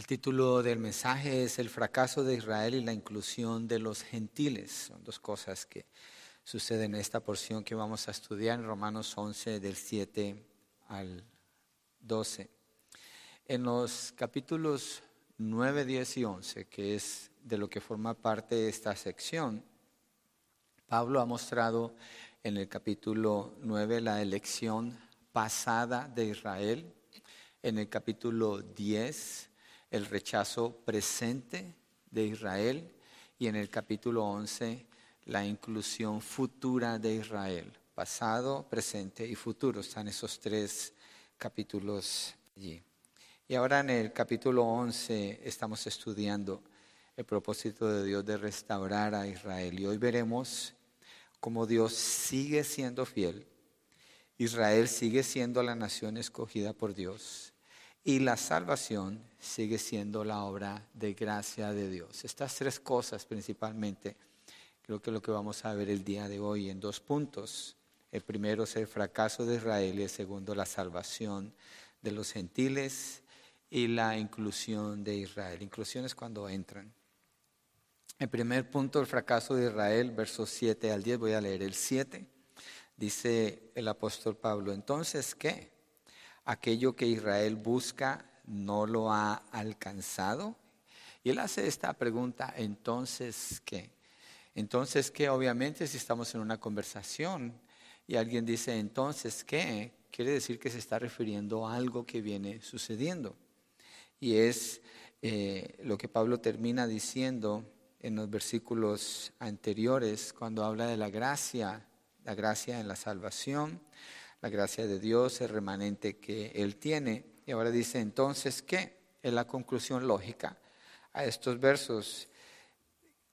El título del mensaje es El fracaso de Israel y la inclusión de los gentiles. Son dos cosas que suceden en esta porción que vamos a estudiar en Romanos 11 del 7 al 12. En los capítulos 9, 10 y 11, que es de lo que forma parte de esta sección, Pablo ha mostrado en el capítulo 9 la elección pasada de Israel, en el capítulo 10 el rechazo presente de Israel y en el capítulo 11 la inclusión futura de Israel, pasado, presente y futuro. Están esos tres capítulos allí. Y ahora en el capítulo 11 estamos estudiando el propósito de Dios de restaurar a Israel. Y hoy veremos cómo Dios sigue siendo fiel. Israel sigue siendo la nación escogida por Dios y la salvación sigue siendo la obra de gracia de Dios. Estas tres cosas principalmente creo que lo que vamos a ver el día de hoy en dos puntos. El primero es el fracaso de Israel y el segundo la salvación de los gentiles y la inclusión de Israel. Inclusión es cuando entran. El primer punto, el fracaso de Israel, versos 7 al 10, voy a leer el 7. Dice el apóstol Pablo, entonces, ¿qué? Aquello que Israel busca no lo ha alcanzado? Y él hace esta pregunta, entonces, ¿qué? Entonces, ¿qué? Obviamente, si estamos en una conversación y alguien dice, entonces, ¿qué? Quiere decir que se está refiriendo a algo que viene sucediendo. Y es eh, lo que Pablo termina diciendo en los versículos anteriores, cuando habla de la gracia, la gracia en la salvación, la gracia de Dios, el remanente que Él tiene. Y ahora dice entonces ¿qué? es la conclusión lógica a estos versos,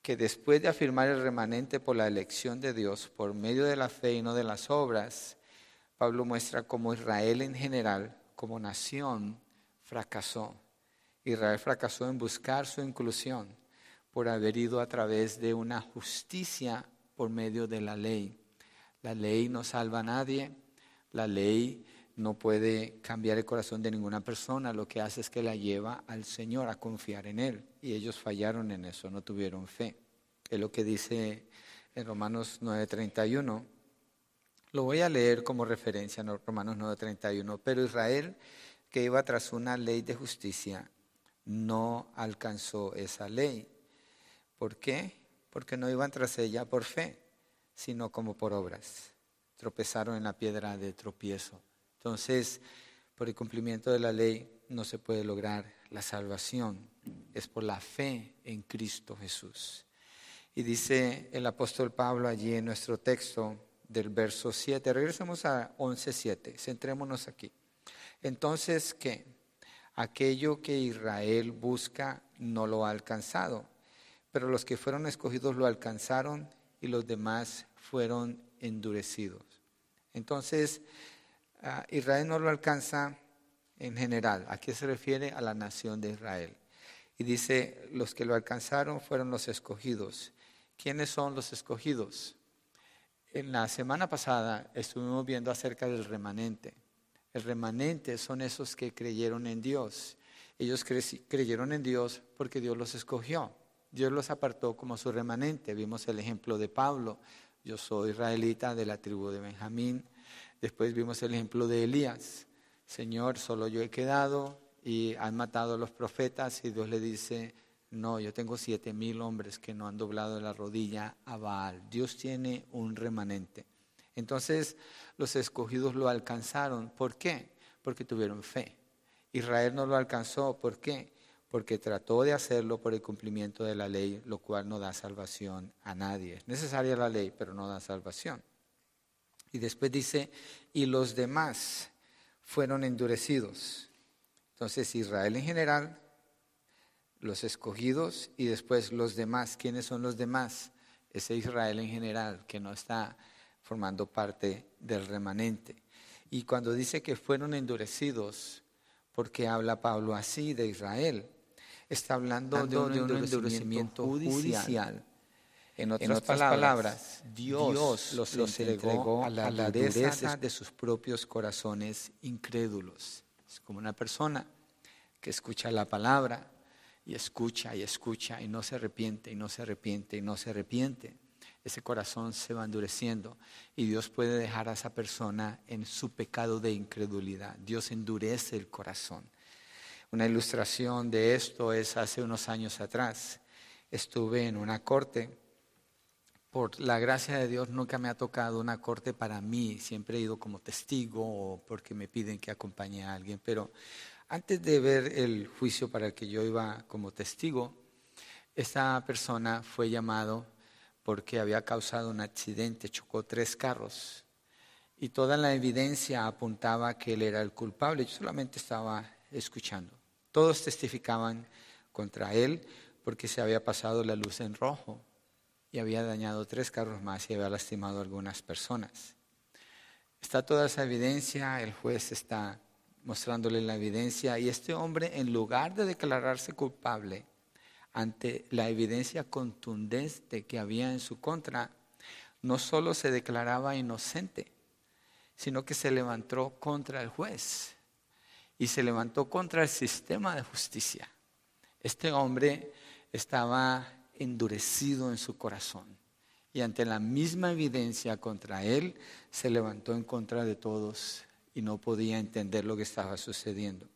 que después de afirmar el remanente por la elección de Dios por medio de la fe y no de las obras, Pablo muestra cómo Israel en general, como nación, fracasó. Israel fracasó en buscar su inclusión por haber ido a través de una justicia por medio de la ley. La ley no salva a nadie, la ley no puede cambiar el corazón de ninguna persona, lo que hace es que la lleva al Señor a confiar en Él. Y ellos fallaron en eso, no tuvieron fe. Es lo que dice en Romanos 9:31. Lo voy a leer como referencia en Romanos 9:31. Pero Israel, que iba tras una ley de justicia, no alcanzó esa ley. ¿Por qué? Porque no iban tras ella por fe, sino como por obras tropezaron en la piedra de tropiezo. Entonces, por el cumplimiento de la ley no se puede lograr la salvación, es por la fe en Cristo Jesús. Y dice el apóstol Pablo allí en nuestro texto del verso 7, regresemos a 11.7, centrémonos aquí. Entonces, ¿qué? Aquello que Israel busca no lo ha alcanzado, pero los que fueron escogidos lo alcanzaron y los demás fueron endurecidos. Entonces, ah, Israel no lo alcanza en general. ¿A qué se refiere? A la nación de Israel. Y dice, los que lo alcanzaron fueron los escogidos. ¿Quiénes son los escogidos? En la semana pasada estuvimos viendo acerca del remanente. El remanente son esos que creyeron en Dios. Ellos creyeron en Dios porque Dios los escogió. Dios los apartó como su remanente. Vimos el ejemplo de Pablo yo soy israelita de la tribu de Benjamín. Después vimos el ejemplo de Elías. Señor, solo yo he quedado y han matado a los profetas y Dios le dice, no, yo tengo siete mil hombres que no han doblado la rodilla a Baal. Dios tiene un remanente. Entonces los escogidos lo alcanzaron. ¿Por qué? Porque tuvieron fe. Israel no lo alcanzó. ¿Por qué? Porque trató de hacerlo por el cumplimiento de la ley, lo cual no da salvación a nadie. Es necesaria la ley, pero no da salvación. Y después dice, y los demás fueron endurecidos. Entonces Israel en general, los escogidos y después los demás. ¿Quiénes son los demás? Ese Israel en general que no está formando parte del remanente. Y cuando dice que fueron endurecidos, porque habla Pablo así de Israel? Está hablando de un, endurecimiento judicial. En otras, palabras, Dios, los, entregó, a la, dureza de sus propios corazones incrédulos. Es como una persona que escucha la palabra, y escucha y escucha y no se arrepiente y no se arrepiente y no se arrepiente, ese corazón se va endureciendo y Dios puede dejar a esa persona en su pecado de incredulidad. Dios endurece el corazón. Una ilustración de esto es hace unos años atrás. Estuve en una corte. Por la gracia de Dios nunca me ha tocado una corte para mí. Siempre he ido como testigo o porque me piden que acompañe a alguien. Pero antes de ver el juicio para el que yo iba como testigo, esta persona fue llamado porque había causado un accidente, chocó tres carros y toda la evidencia apuntaba que él era el culpable. Yo solamente estaba escuchando. Todos testificaban contra él porque se había pasado la luz en rojo y había dañado tres carros más y había lastimado algunas personas. Está toda esa evidencia, el juez está mostrándole la evidencia y este hombre en lugar de declararse culpable ante la evidencia contundente que había en su contra, no solo se declaraba inocente, sino que se levantó contra el juez y se levantó contra el sistema de justicia. Este hombre estaba endurecido en su corazón y ante la misma evidencia contra él se levantó en contra de todos y no podía entender lo que estaba sucediendo.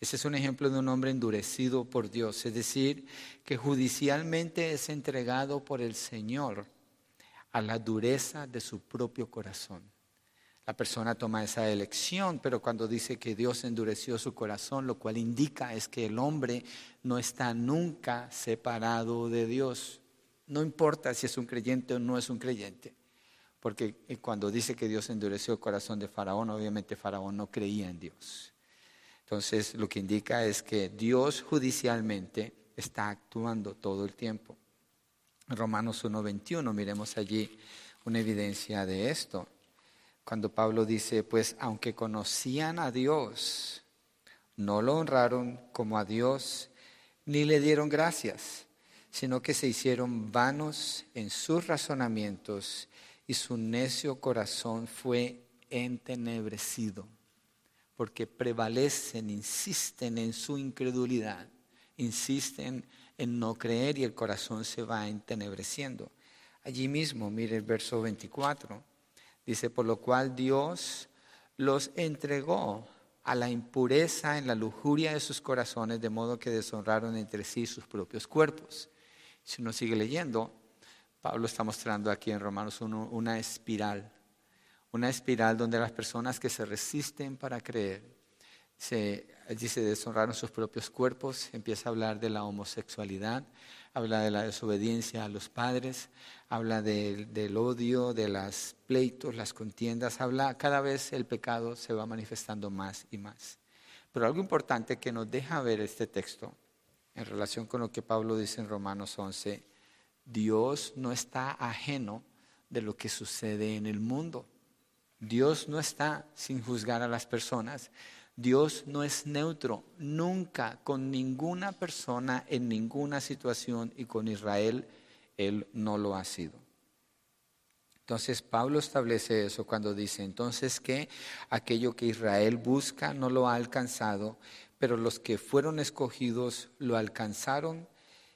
Ese es un ejemplo de un hombre endurecido por Dios, es decir, que judicialmente es entregado por el Señor a la dureza de su propio corazón. La persona toma esa elección, pero cuando dice que Dios endureció su corazón, lo cual indica es que el hombre no está nunca separado de Dios. No importa si es un creyente o no es un creyente. Porque eh, cuando dice que Dios endureció el corazón de Faraón, obviamente Faraón no creía en Dios. Entonces, lo que indica es que Dios judicialmente está actuando todo el tiempo. Romanos 1.21, miremos allí una evidencia de esto. Cuando Pablo dice, pues aunque conocían a Dios, no lo honraron como a Dios, ni le dieron gracias, sino que se hicieron vanos en sus razonamientos y su necio corazón fue entenebrecido, porque prevalecen, insisten en su incredulidad, insisten en no creer y el corazón se va entenebreciendo. Allí mismo, mire el verso 24, dice, por lo cual Dios los entregó a la impureza en la lujuria de sus corazones, de modo que deshonraron entre sí sus propios cuerpos. Si uno sigue leyendo, Pablo está mostrando aquí en Romanos 1 una espiral, una espiral donde las personas que se resisten para creer, se, se deshonraron sus propios cuerpos, empieza a hablar de la homosexualidad, habla de la desobediencia a los padres, habla del odio, de los pleitos, las contiendas, habla, cada vez el pecado se va manifestando más y más. Pero algo importante que nos deja ver este texto en relación con lo que Pablo dice en Romanos 11, Dios no está ajeno de lo que sucede en el mundo. Dios no está sin juzgar a las personas. Dios no es neutro nunca con ninguna persona en ninguna situación y con Israel Él no lo ha sido. Entonces Pablo establece eso cuando dice, entonces que aquello que Israel busca no lo ha alcanzado, pero los que fueron escogidos lo alcanzaron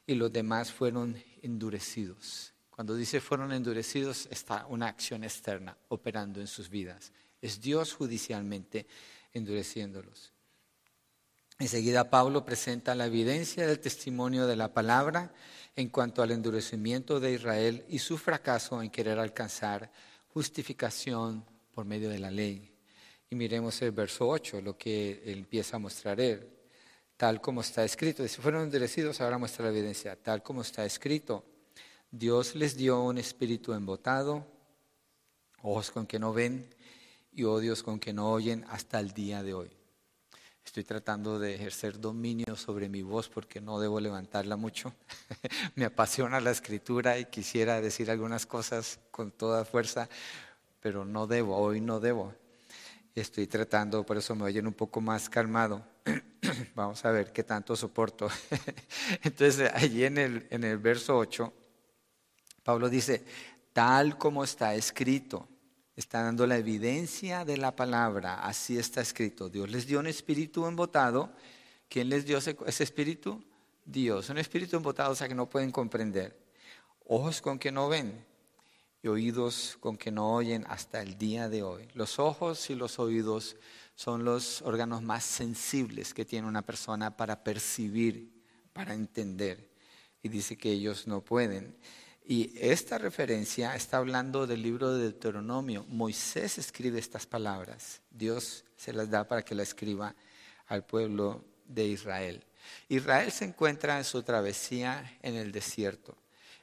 y los demás fueron endurecidos. Cuando dice fueron endurecidos, está una acción externa operando en sus vidas. Es Dios judicialmente endureciéndolos. Enseguida Pablo presenta la evidencia del testimonio de la palabra en cuanto al endurecimiento de Israel y su fracaso en querer alcanzar justificación por medio de la ley. Y miremos el verso 8, lo que empieza a mostrar él tal como está escrito. Si fueron endurecidos, ahora muestra la evidencia. Tal como está escrito, Dios les dio un espíritu embotado, ojos con que no ven y odios con que no oyen hasta el día de hoy. Estoy tratando de ejercer dominio sobre mi voz porque no debo levantarla mucho. Me apasiona la escritura y quisiera decir algunas cosas con toda fuerza, pero no debo, hoy no debo. Estoy tratando, por eso me oyen un poco más calmado. Vamos a ver qué tanto soporto. Entonces, allí en el, en el verso 8, Pablo dice, tal como está escrito, está dando la evidencia de la palabra, así está escrito. Dios les dio un espíritu embotado. ¿Quién les dio ese, espíritu? Dios. Un espíritu embotado, o sea, que no pueden comprender. Ojos con que no ven y oídos con que no oyen hasta el día de hoy. Los ojos y los oídos son los órganos más sensibles que tiene una persona para percibir, para entender. Y dice que ellos no pueden. Y esta referencia está hablando del libro de Deuteronomio. Moisés escribe estas palabras. Dios se las da para que la escriba al pueblo de Israel. Israel se encuentra en su travesía en el desierto.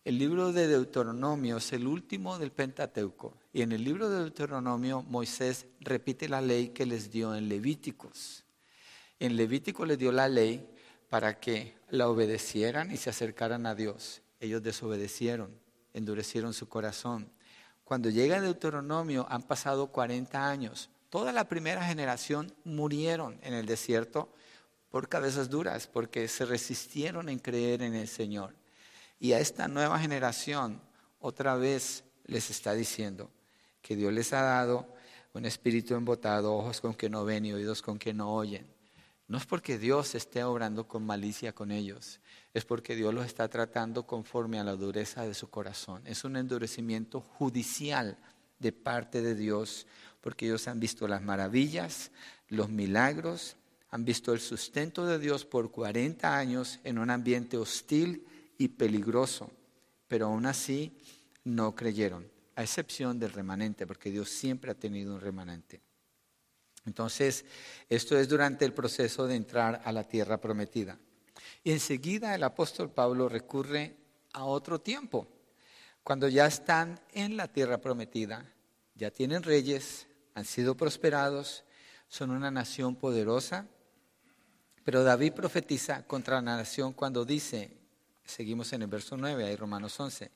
El libro de Deuteronomio es el último del Pentateuco. Y en el libro de Deuteronomio Moisés repite la ley que les dio en Levíticos. En Levítico les dio la ley para que la obedecieran y se acercaran a Dios. Ellos desobedecieron, endurecieron su corazón. Cuando llega Deuteronomio han pasado 40 años. Toda la primera generación murieron en el desierto por cabezas duras, porque se resistieron en creer en el Señor. Y a esta nueva generación otra vez les está diciendo que Dios les ha dado un espíritu embotado, ojos con que no ven y oídos con que no oyen. No es porque Dios esté obrando con malicia con ellos, es porque Dios los está tratando conforme a la dureza de su corazón. Es un endurecimiento judicial de parte de Dios, porque ellos han visto las maravillas, los milagros, han visto el sustento de Dios por 40 años en un ambiente hostil y peligroso, pero aún así no creyeron, a excepción del remanente, porque Dios siempre ha tenido un remanente. Entonces, esto es durante el proceso de entrar a la tierra prometida. Y enseguida el apóstol Pablo recurre a otro tiempo, cuando ya están en la tierra prometida, ya tienen reyes, han sido prosperados, son una nación poderosa, pero David profetiza contra la nación cuando dice, Seguimos en el verso 9, hay Romanos 11.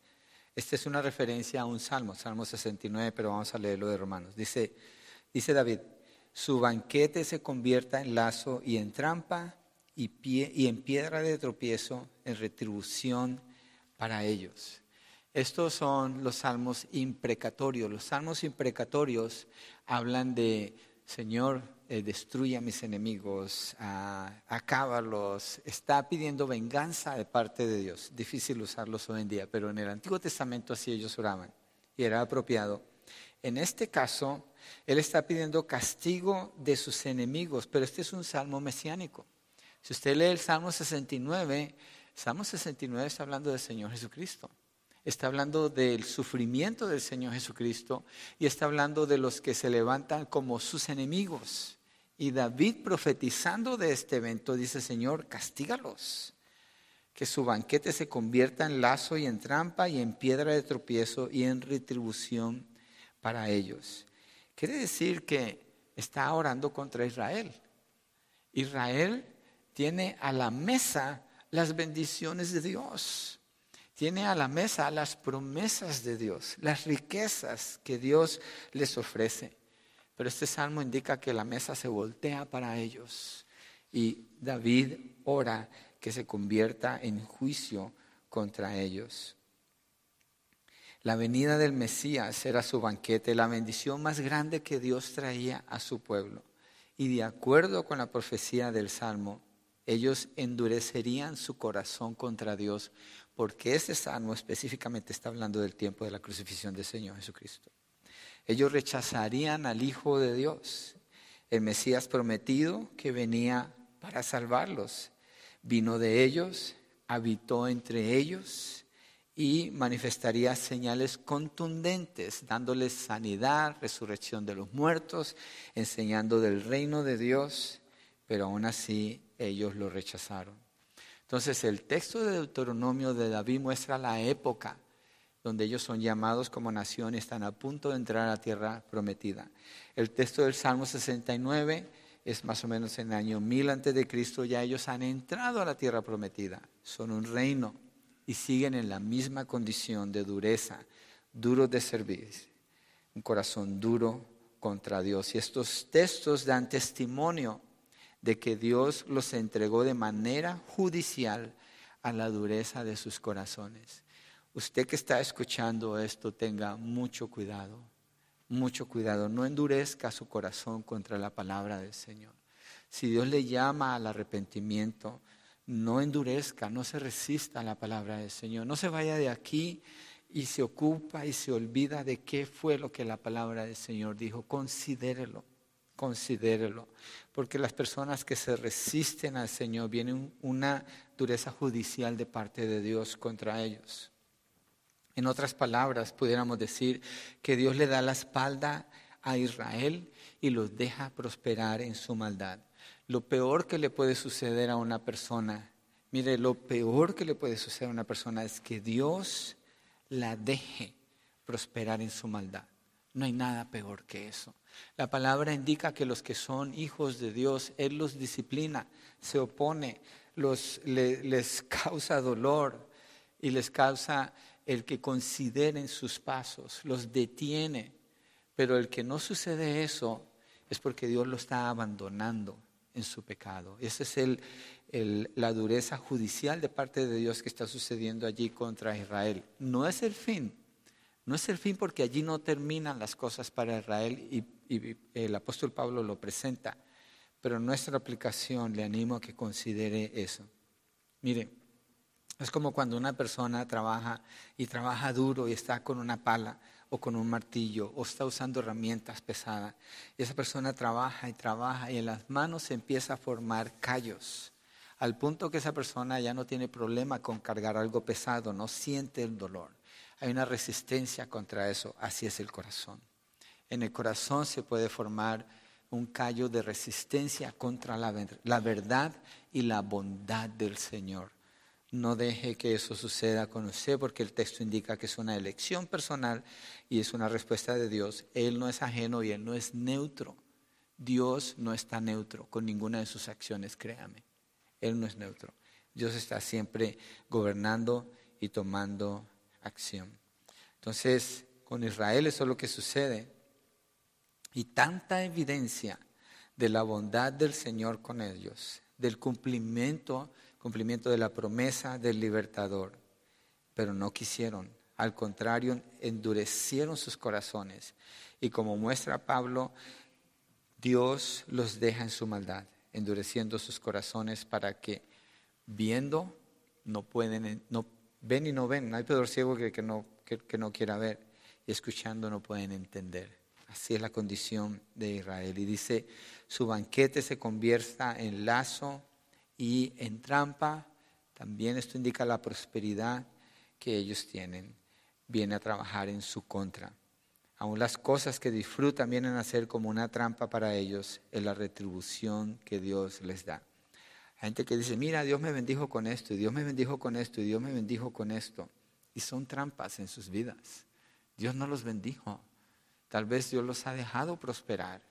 Esta es una referencia a un salmo, Salmo 69, pero vamos a leerlo de Romanos. Dice, dice David, su banquete se convierta en lazo y en trampa y, pie, y en piedra de tropiezo, en retribución para ellos. Estos son los salmos imprecatorios. Los salmos imprecatorios hablan de, Señor, eh, destruye a mis enemigos, acábalos, está pidiendo venganza de parte de Dios. Difícil usarlos hoy en día, pero en el Antiguo Testamento así ellos oraban y era apropiado. En este caso, Él está pidiendo castigo de sus enemigos, pero este es un salmo mesiánico. Si usted lee el Salmo 69, Salmo 69 está hablando del Señor Jesucristo está hablando del sufrimiento del Señor Jesucristo y está hablando de los que se levantan como sus enemigos. Y David profetizando de este evento dice, Señor, castígalos, que su banquete se convierta en lazo y en trampa y en piedra de tropiezo y en retribución para ellos. Quiere decir que está orando contra Israel. Israel tiene a la mesa las bendiciones de Dios. Tiene a la mesa las promesas de Dios, las riquezas que Dios les ofrece. Pero este salmo indica que la mesa se voltea para ellos y David ora que se convierta en juicio contra ellos. La venida del Mesías era su banquete, la bendición más grande que Dios traía a su pueblo. Y de acuerdo con la profecía del Salmo, ellos endurecerían su corazón contra Dios, porque este Salmo específicamente está hablando del tiempo de la crucifixión del Señor Jesucristo. Ellos rechazarían al Hijo de Dios, el Mesías prometido que venía para salvarlos. Vino de ellos, habitó entre ellos y manifestaría señales contundentes, dándoles sanidad, resurrección de los muertos, enseñando del reino de Dios, pero aún así ellos lo rechazaron. Entonces el texto de Deuteronomio de David muestra la época donde ellos son llamados como nación y están a punto de entrar a la tierra prometida. El texto del Salmo 69 es más o menos en el año 1000 antes de Cristo, ya ellos han entrado a la tierra prometida, son un reino y siguen en la misma condición de dureza, duros de servir, un corazón duro contra Dios. Y estos textos dan testimonio de que Dios los entregó de manera judicial a la dureza de sus corazones. Usted que está escuchando esto, tenga mucho cuidado, mucho cuidado. No endurezca su corazón contra la palabra del Señor. Si Dios le llama al arrepentimiento, no endurezca, no se resista a la palabra del Señor, no se vaya de aquí y se ocupa y se olvida de qué fue lo que la palabra del Señor dijo. Considérelo, considérelo, porque las personas que se resisten al Señor vienen una dureza judicial de parte de Dios contra ellos. En otras palabras, pudiéramos decir que Dios le da la espalda a Israel y los deja prosperar en su maldad. Lo peor que le puede suceder a una persona, mire, lo peor que le puede suceder a una persona es que Dios la deje prosperar en su maldad. No hay nada peor que eso. La palabra indica que los que son hijos de Dios, Él los disciplina, se opone, les causa dolor y les causa el que consideren sus pasos, los detiene. Pero el que no sucede eso es porque Dios lo está abandonando en su pecado. Esa es el, la dureza judicial de parte de Dios que está sucediendo allí contra Israel. No es el fin, no es el fin porque allí no terminan las cosas para Israel y, el apóstol Pablo lo presenta, pero nuestra aplicación le animo a que considere eso. Mire, es como cuando una persona trabaja y trabaja duro y está con una pala o con un martillo o está usando herramientas pesadas. Y esa persona trabaja y trabaja y en las manos se empieza a formar callos, al punto que esa persona ya no tiene problema con cargar algo pesado, no siente el dolor. Hay una resistencia contra eso, así es el corazón. En el corazón se puede formar un callo de resistencia contra la, la verdad y la bondad del Señor. No deje que eso suceda con usted porque el texto indica que es una elección personal y es una respuesta de Dios. Él no es ajeno y Él no es neutro. Dios no está neutro con ninguna de sus acciones, créame. Él no es neutro. Dios está siempre gobernando y tomando acción. Entonces, con Israel eso es lo que sucede. Y tanta evidencia de la bondad del Señor con ellos, del cumplimiento cumplimiento de la promesa del libertador. Pero no quisieron, al contrario, endurecieron sus corazones. Y como muestra Pablo, Dios los deja en su maldad, endureciendo sus corazones para que viendo no pueden, no ven y no ven. No hay peor ciego que, no, que no quiera ver y escuchando no pueden entender. Así es la condición de Israel. Y dice, su banquete se convierta en lazo y en trampa, también esto indica la prosperidad que ellos tienen, viene a trabajar en su contra. Aún las cosas que disfrutan vienen a ser como una trampa para ellos en la retribución que Dios les da. Hay gente que dice, mira, Dios me bendijo con esto, y Dios me bendijo con esto, y Dios me bendijo con esto. Y son trampas en sus vidas. Dios no los bendijo. Tal vez Dios los ha dejado prosperar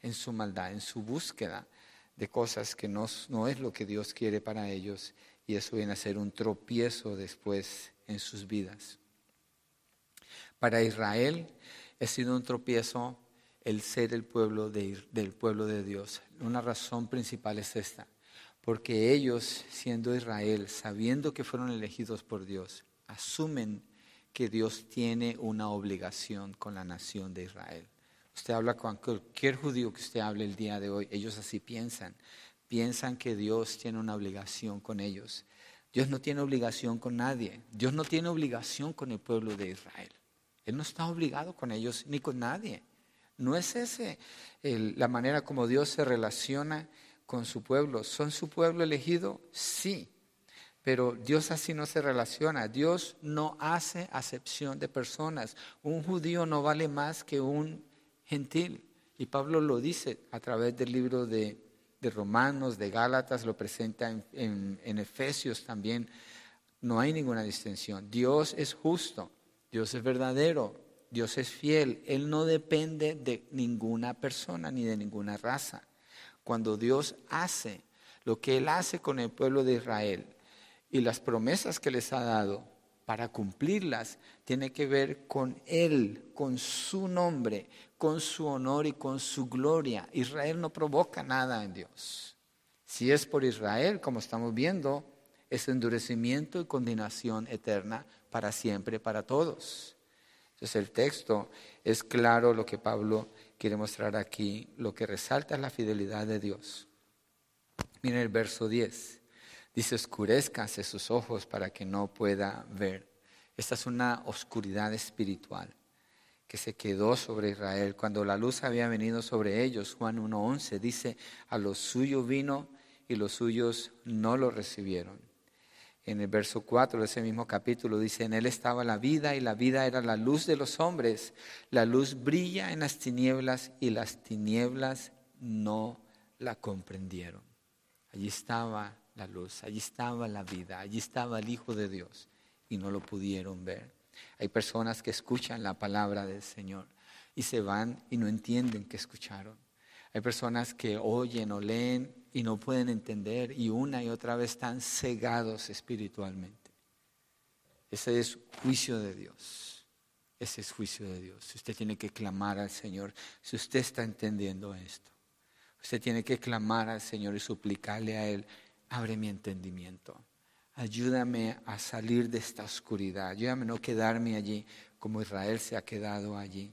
en su maldad, en su búsqueda de cosas que no, no es lo que Dios quiere para ellos y eso viene a ser un tropiezo después en sus vidas. Para Israel ha sido un tropiezo el ser el pueblo del pueblo de Dios. Una razón principal es esta, porque ellos, siendo Israel, sabiendo que fueron elegidos por Dios, asumen que Dios tiene una obligación con la nación de Israel. Usted habla con cualquier judío que usted hable el día de hoy, ellos así piensan. Piensan que Dios tiene una obligación con ellos. Dios no tiene obligación con nadie. Dios no tiene obligación con el pueblo de Israel. Él no está obligado con ellos ni con nadie. No es esa la manera como Dios se relaciona con su pueblo. ¿Son su pueblo elegido? Sí. Pero Dios así no se relaciona. Dios no hace acepción de personas. Un judío no vale más que un gentil. Y Pablo lo dice a través del libro de, Romanos, de Gálatas, lo presenta en, en Efesios también. No hay ninguna distinción. Dios es justo, Dios es verdadero, Dios es fiel. Él no depende de ninguna persona ni de ninguna raza. Cuando Dios hace lo que Él hace con el pueblo de Israel y las promesas que les ha dado, para cumplirlas, tiene que ver con Él, con su nombre, con su honor y con su gloria. Israel no provoca nada en Dios. Si es por Israel, como estamos viendo, es endurecimiento y condenación eterna para siempre, para todos. Entonces el texto es claro lo que Pablo quiere mostrar aquí, lo que resalta es la fidelidad de Dios. Miren el verso 10. Dice, oscurezcase sus ojos para que no pueda ver. Esta es una oscuridad espiritual que se quedó sobre Israel. Cuando la luz había venido sobre ellos, Juan 1.11 dice, a los suyos vino y los suyos no lo recibieron. En el verso 4 de ese mismo capítulo dice, en él estaba la vida y la vida era la luz de los hombres. La luz brilla en las tinieblas y las tinieblas no la comprendieron. Allí estaba la luz, allí estaba la vida, allí estaba el Hijo de Dios y no lo pudieron ver. Hay personas que escuchan la palabra del Señor y se van y no entienden que escucharon. Hay personas que oyen o leen y no pueden entender y una y otra vez están cegados espiritualmente. Ese es juicio de Dios. Ese es juicio de Dios. Usted tiene que clamar al Señor si usted está entendiendo esto. Usted tiene que clamar al Señor y suplicarle a Él abre mi entendimiento. Ayúdame a salir de esta oscuridad. Ayúdame a no quedarme allí como Israel se ha quedado allí.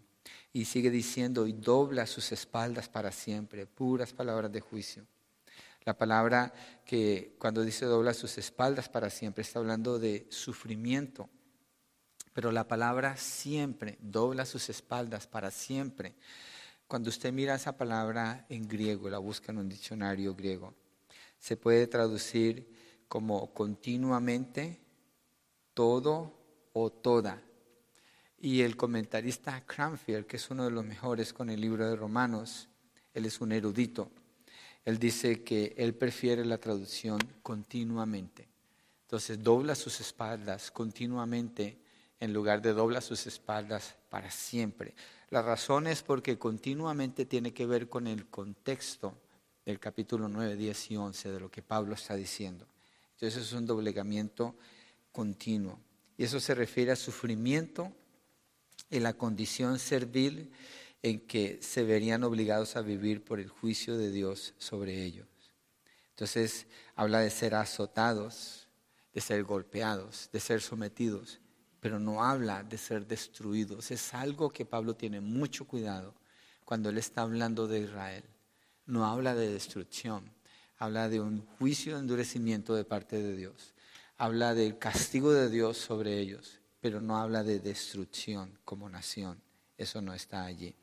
Y sigue diciendo, y dobla sus espaldas para siempre. Puras palabras de juicio. La palabra que cuando dice dobla sus espaldas para siempre está hablando de sufrimiento. Pero la palabra siempre, dobla sus espaldas para siempre. Cuando usted mira esa palabra en griego, la busca en un diccionario griego, se puede traducir como continuamente, todo o toda. Y el comentarista Cranfield, que es uno de los mejores con el libro de Romanos, él es un erudito, él dice que él prefiere la traducción continuamente. Entonces dobla sus espaldas continuamente en lugar de dobla sus espaldas para siempre. La razón es porque continuamente tiene que ver con el contexto del capítulo 9, 10 y 11 de lo que Pablo está diciendo. Entonces es un doblegamiento continuo. Y eso se refiere a sufrimiento en la condición servil en que se verían obligados a vivir por el juicio de Dios sobre ellos. Entonces habla de ser azotados, de ser golpeados, de ser sometidos, pero no habla de ser destruidos. Es algo que Pablo tiene mucho cuidado cuando él está hablando de Israel no habla de destrucción, habla de un juicio de endurecimiento de parte de Dios, habla del castigo de Dios sobre ellos, pero no habla de destrucción como nación, eso no está allí.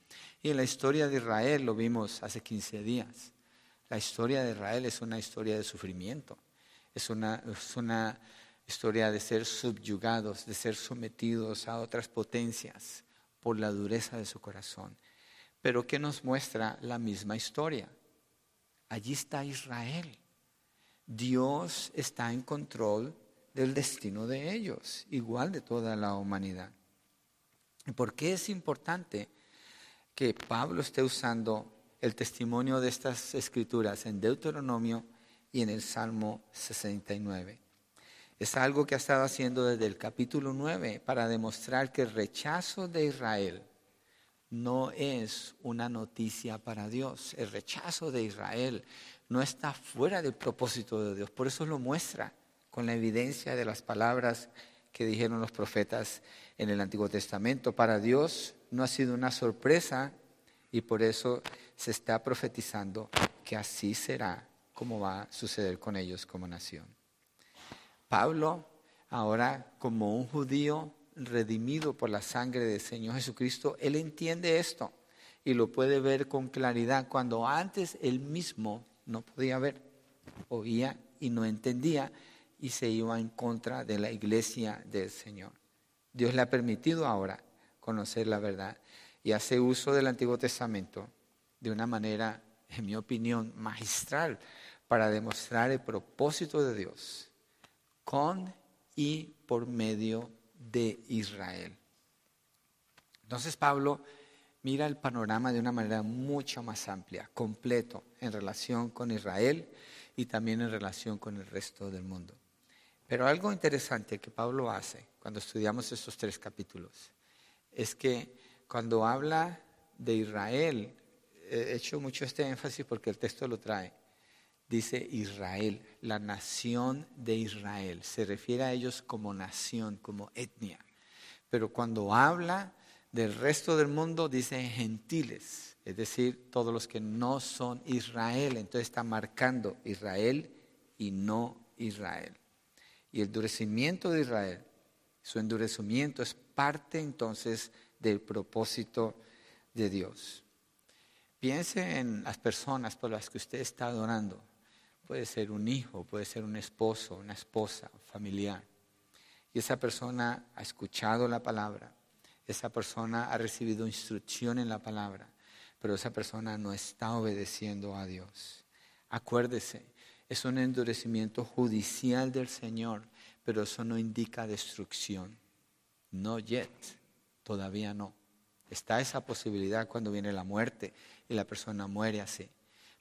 Y en la historia de Israel lo vimos hace 15 días, la historia de Israel es una historia de sufrimiento, es una, es una historia de ser subyugados, de ser sometidos a otras potencias por la dureza de su corazón. Pero que nos muestra la misma historia. Allí está Israel. Dios está en control del destino de ellos, igual de toda la humanidad. ¿Y por qué es importante que Pablo esté usando el testimonio de estas escrituras en Deuteronomio y en el Salmo 69? Es algo que ha estado haciendo desde el capítulo 9 para demostrar que el rechazo de Israel no es una noticia para Dios. El rechazo de Israel no está fuera del propósito de Dios. Por eso lo muestra con la evidencia de las palabras que dijeron los profetas en el Antiguo Testamento. Para Dios no ha sido una sorpresa y por eso se está profetizando que así será como va a suceder con ellos como nación. Pablo, ahora como un judío redimido por la sangre del Señor Jesucristo, él entiende esto y lo puede ver con claridad cuando antes él mismo no podía ver, oía y no entendía y se iba en contra de la iglesia del Señor. Dios le ha permitido ahora conocer la verdad y hace uso del Antiguo Testamento de una manera, en mi opinión, magistral para demostrar el propósito de Dios con y por medio de Israel. Entonces Pablo mira el panorama de una manera mucho más amplia, completo, en relación con Israel y también en relación con el resto del mundo. Pero algo interesante que Pablo hace cuando estudiamos estos tres capítulos es que cuando habla de Israel, he hecho mucho este énfasis porque el texto lo trae, dice Israel, la nación de Israel. Se refiere a ellos como nación, como etnia. Pero cuando habla del resto del mundo, dice gentiles, es decir, todos los que no son Israel. Entonces está marcando Israel y no Israel. Y el endurecimiento de Israel, su endurecimiento es parte entonces del propósito de Dios. Piense en las personas por las que usted está adorando. Puede ser un hijo, puede ser un esposo, una esposa, familiar. Y esa persona ha escuchado la palabra, esa persona ha recibido instrucción en la palabra, pero esa persona no está obedeciendo a Dios. Acuérdese, es un endurecimiento judicial del Señor, pero eso no indica destrucción. No yet, todavía no. Está esa posibilidad cuando viene la muerte y la persona muere así.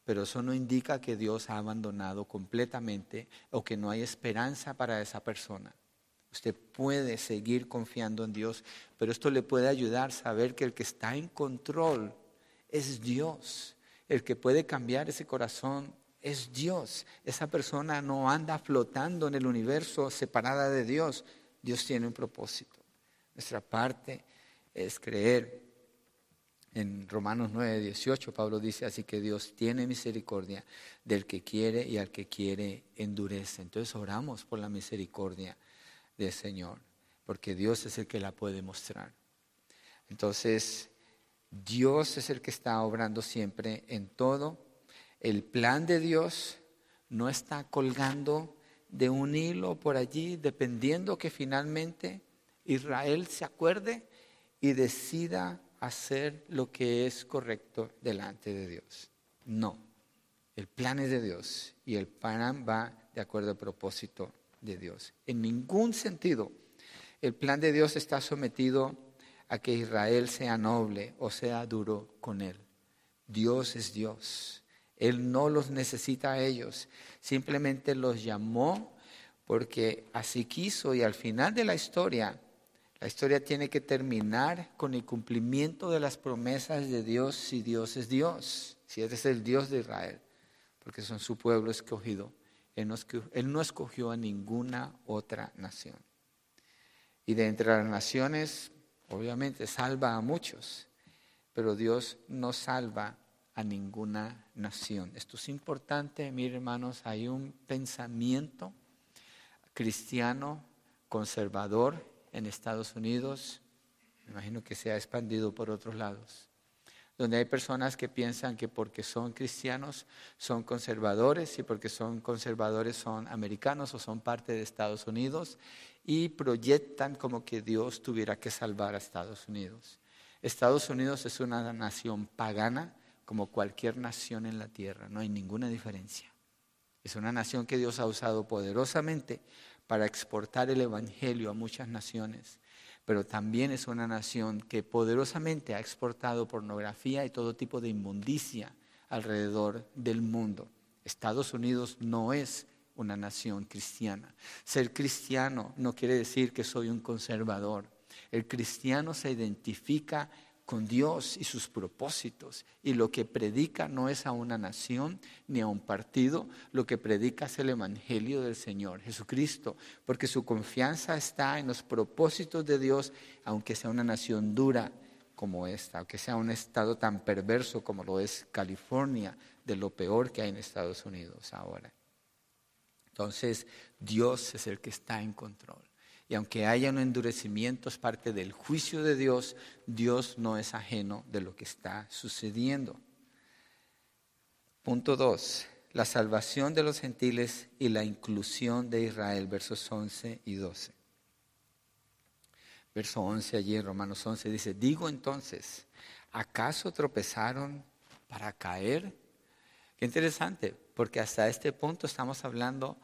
Pero eso no indica que Dios ha abandonado completamente o que no hay esperanza para esa persona. Usted puede seguir confiando en Dios, pero esto le puede ayudar a saber que el que está en control es Dios. El que puede cambiar ese corazón es Dios. Esa persona no anda flotando en el universo separada de Dios. Dios tiene un propósito. Nuestra parte es creer. En Romanos 9, 18, Pablo dice, así que Dios tiene misericordia del que quiere y al que quiere endurece. Entonces oramos por la misericordia del Señor, porque Dios es el que la puede mostrar. Entonces, Dios es el que está obrando siempre en todo el plan de Dios no está colgando de un hilo por allí, dependiendo que finalmente Israel se acuerde y decida hacer lo que es correcto delante de Dios. No, el plan es de Dios y el plan va de acuerdo al propósito de Dios. En ningún sentido el plan de Dios está sometido a que Israel sea noble o sea duro con él. Dios es Dios él no los necesita a ellos, simplemente los llamó porque así quiso y al final de la historia, la historia tiene que terminar con el cumplimiento de las promesas de Dios si Dios es Dios, si Él es el Dios de Israel, porque son su pueblo escogido. Él no, él no escogió a ninguna otra nación. Y de entre las naciones, obviamente, salva a muchos, pero Dios no salva a ninguna nación. Esto es importante, miren hermanos, hay un pensamiento cristiano conservador en Estados Unidos, me imagino que se ha expandido por otros lados, donde hay personas que piensan que porque son cristianos son conservadores y porque son conservadores son americanos o son parte de Estados Unidos y proyectan como que Dios tuviera que salvar a Estados Unidos. Estados Unidos es una nación pagana, como cualquier nación en la tierra, no hay ninguna diferencia. Es una nación que Dios ha usado poderosamente para exportar el Evangelio a muchas naciones, pero también es una nación que poderosamente ha exportado pornografía y todo tipo de inmundicia alrededor del mundo. Estados Unidos no es una nación cristiana. Ser cristiano no quiere decir que soy un conservador. El cristiano se identifica con Dios y sus propósitos. Y lo que predica no es a una nación ni a un partido, lo que predica es el Evangelio del Señor Jesucristo, porque su confianza está en los propósitos de Dios, aunque sea una nación dura como esta, aunque sea un estado tan perverso como lo es California, de lo peor que hay en Estados Unidos ahora. Entonces, Dios es el que está en control. Y aunque haya un endurecimiento, es parte del juicio de Dios, Dios no es ajeno de lo que está sucediendo. Punto 2. La salvación de los gentiles y la inclusión de Israel, versos 11 y 12. Verso 11 allí en Romanos 11 dice, digo entonces, ¿acaso tropezaron para caer? Qué interesante, porque hasta este punto estamos hablando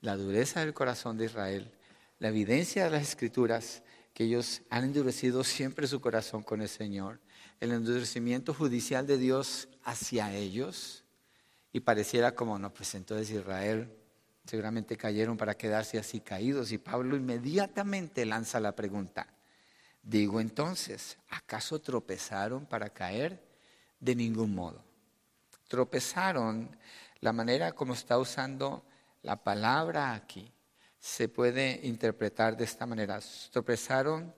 la dureza del corazón de Israel la evidencia de las escrituras que ellos han endurecido siempre su corazón con el Señor, el endurecimiento judicial de Dios hacia ellos, y pareciera como, no, pues entonces Israel seguramente cayeron para quedarse así caídos, y Pablo inmediatamente lanza la pregunta, digo entonces, ¿acaso tropezaron para caer? De ningún modo. Tropezaron, la manera como está usando la palabra aquí, se puede interpretar de esta manera. Tropezaron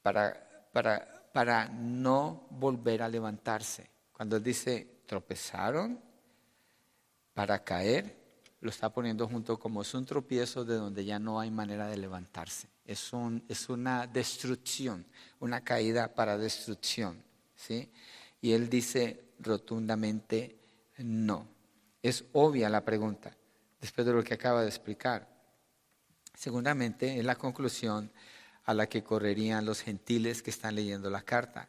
para, no volver a levantarse. Cuando dice tropezaron para caer, lo está poniendo junto como es un tropiezo de donde ya no hay manera de levantarse. Es, es una destrucción, una caída para destrucción. ¿sí? Y él dice rotundamente no. Es obvia la pregunta, después de lo que acaba de explicar. Seguramente es la conclusión a la que correrían los gentiles que están leyendo la carta.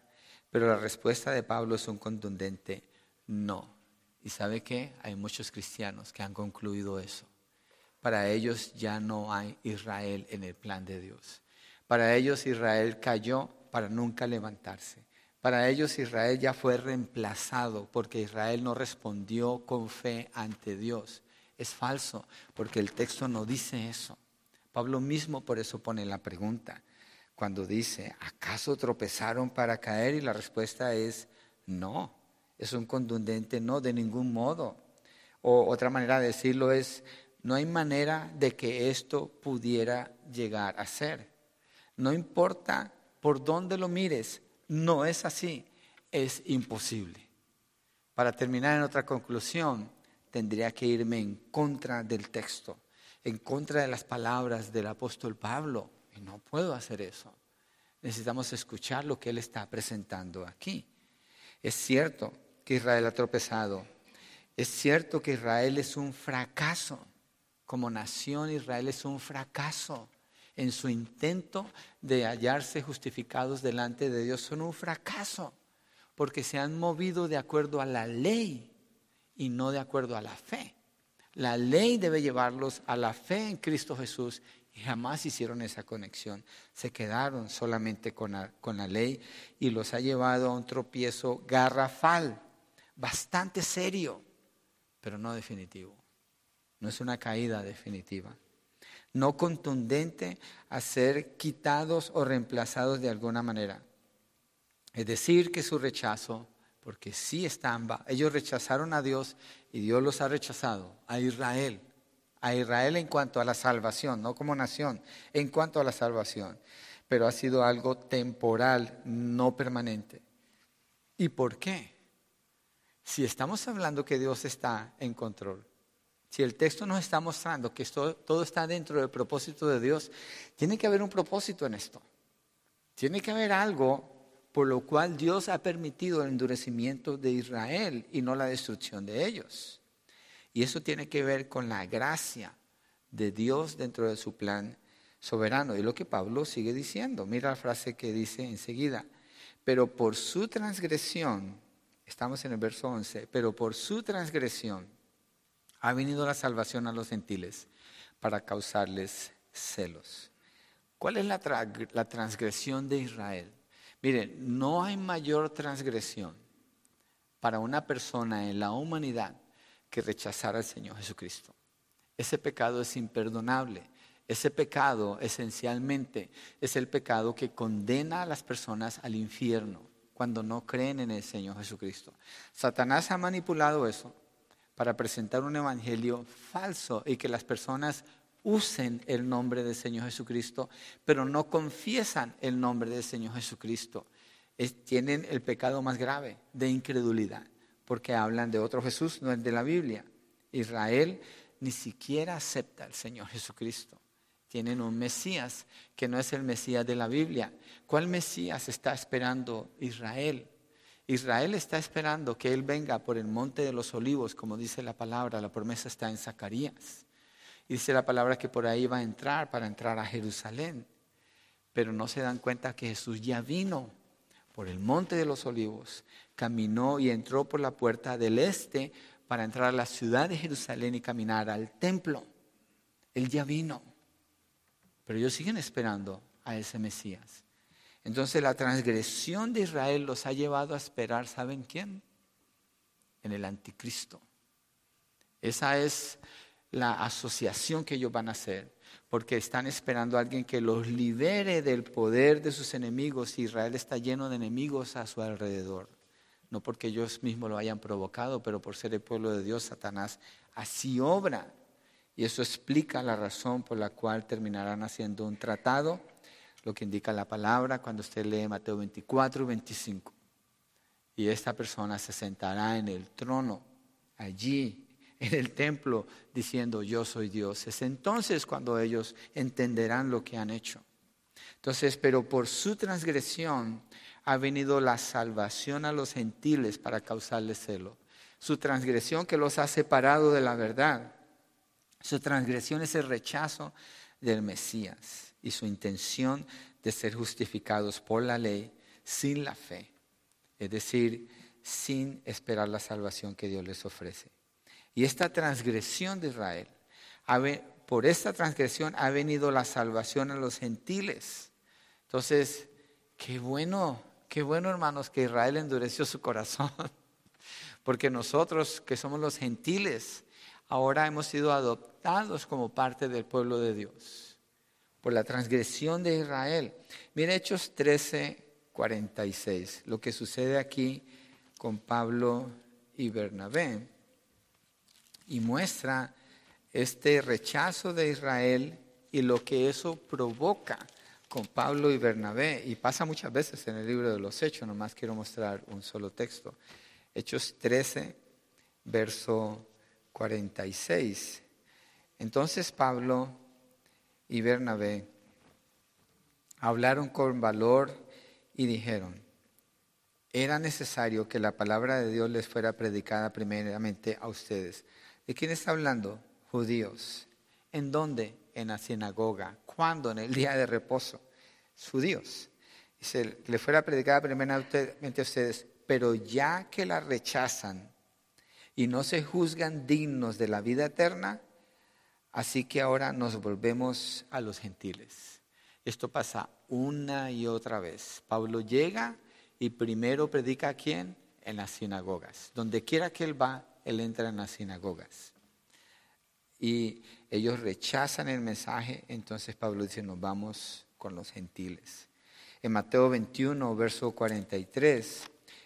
Pero la respuesta de Pablo es un contundente no. ¿Y sabe qué? Hay muchos cristianos que han concluido eso. Para ellos ya no hay Israel en el plan de Dios. Para ellos Israel cayó para nunca levantarse. Para ellos Israel ya fue reemplazado porque Israel no respondió con fe ante Dios. Es falso porque el texto no dice eso. Pablo mismo por eso pone la pregunta cuando dice, ¿acaso tropezaron para caer? Y la respuesta es no. Es un contundente no de ningún modo. O otra manera de decirlo es, no hay manera de que esto pudiera llegar a ser. No importa por dónde lo mires, no es así, es imposible. Para terminar en otra conclusión, tendría que irme en contra del texto, en contra de las palabras del apóstol Pablo. Y no puedo hacer eso. Necesitamos escuchar lo que él está presentando aquí. Es cierto que Israel ha tropezado. Es cierto que Israel es un fracaso. Como nación, Israel es un fracaso en su intento de hallarse justificados delante de Dios son un fracaso, porque se han movido de acuerdo a la ley y no de acuerdo a la fe. La ley debe llevarlos a la fe en Cristo Jesús y jamás hicieron esa conexión. Se quedaron solamente con la, con la ley y los ha llevado a un tropiezo garrafal, bastante serio, pero no definitivo. No es una caída definitiva no contundente a ser quitados o reemplazados de alguna manera. Es decir, que su rechazo, porque sí están, ellos rechazaron a Dios y Dios los ha rechazado, a Israel, a Israel en cuanto a la salvación, no como nación, en cuanto a la salvación, pero ha sido algo temporal, no permanente. ¿Y por qué? Si estamos hablando que Dios está en control, si el texto nos está mostrando que todo está dentro del propósito de Dios, tiene que haber un propósito en esto. Tiene que haber algo por lo cual Dios ha permitido el endurecimiento de Israel y no la destrucción de ellos. Y eso tiene que ver con la gracia de Dios dentro de su plan soberano. Y lo que Pablo sigue diciendo, mira la frase que dice enseguida, pero por su transgresión, estamos en el verso 11, pero por su transgresión, ha venido la salvación a los gentiles para causarles celos. ¿Cuál es la, transgresión de Israel? Miren, no hay mayor transgresión para una persona en la humanidad que rechazar al Señor Jesucristo. Ese pecado es imperdonable. Ese pecado esencialmente es el pecado que condena a las personas al infierno cuando no creen en el Señor Jesucristo. Satanás ha manipulado eso para presentar un evangelio falso y que las personas usen el nombre del Señor Jesucristo, pero no confiesan el nombre del Señor Jesucristo. tienen el pecado más grave de incredulidad, porque hablan de otro Jesús, no el de la Biblia. Israel ni siquiera acepta al Señor Jesucristo. Tienen un Mesías que no es el Mesías de la Biblia. ¿Cuál Mesías está esperando Israel? Israel está esperando que Él venga por el monte de los olivos, como dice la palabra, la promesa está en Zacarías. Y dice la palabra que por ahí va a entrar para entrar a Jerusalén. Pero no se dan cuenta que Jesús ya vino por el monte de los olivos, caminó y entró por la puerta del este para entrar a la ciudad de Jerusalén y caminar al templo. Él ya vino. Pero ellos siguen esperando a ese Mesías. Entonces la transgresión de Israel los ha llevado a esperar, ¿saben quién? En el anticristo. Esa es la asociación que ellos van a hacer, porque están esperando a alguien que los libere del poder de sus enemigos. Israel está lleno de enemigos a su alrededor, no porque ellos mismos lo hayan provocado, pero por ser el pueblo de Dios, Satanás así obra. Y eso explica la razón por la cual terminarán haciendo un tratado lo que indica la palabra cuando usted lee Mateo 24 y 25. Y esta persona se sentará en el trono, allí, en el templo diciendo yo soy Dios. Es entonces cuando ellos entenderán lo que han hecho. Entonces, pero por su transgresión ha venido la salvación a los gentiles para causarles celo. Su transgresión que los ha separado de la verdad. Su transgresión es el rechazo del Mesías y su intención de ser justificados por la ley sin la fe, es decir, sin esperar la salvación que Dios les ofrece. Y esta transgresión de Israel, por esta transgresión ha venido la salvación a los gentiles. Entonces, qué bueno, qué bueno hermanos que Israel endureció su corazón, porque nosotros que somos los gentiles, ahora hemos sido adoptados como parte del pueblo de Dios por la transgresión de Israel. Mire Hechos 13, 46, lo que sucede aquí con Pablo y Bernabé, y muestra este rechazo de Israel y lo que eso provoca con Pablo y Bernabé, y pasa muchas veces en el libro de los Hechos, nomás quiero mostrar un solo texto. Hechos 13, verso 46. Entonces Pablo y Bernabé hablaron con valor y dijeron, era necesario que la palabra de Dios les fuera predicada primeramente a ustedes. ¿De quién está hablando? Judíos. ¿En dónde? En la sinagoga. ¿Cuándo? En el día de reposo. Judíos. Dice, le fuera predicada primeramente a ustedes, pero ya que la rechazan y no se juzgan dignos de la vida eterna, Así que ahora nos volvemos a los gentiles. Esto pasa una y otra vez. Pablo llega y primero predica a quién? En las sinagogas. Donde quiera que él va, él entra en las sinagogas. Y ellos rechazan el mensaje, entonces Pablo dice, nos vamos con los gentiles. En Mateo 21, verso 43,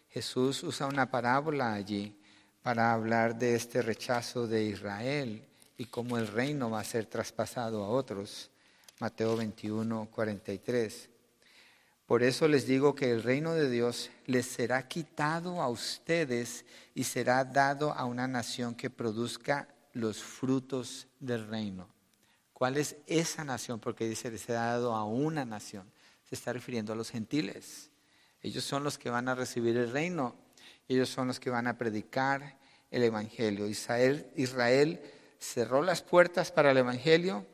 Jesús usa una parábola allí para hablar de este rechazo de Israel y cómo el reino va a ser traspasado a otros. Mateo 21, 43. Por eso les digo que el reino de Dios les será quitado a ustedes y será dado a una nación que produzca los frutos del reino. ¿Cuál es esa nación? Porque dice, les será dado a una nación. Se está refiriendo a los gentiles. Ellos son los que van a recibir el reino. Ellos son los que van a predicar el Evangelio. Israel, Israel cerró las puertas para el Evangelio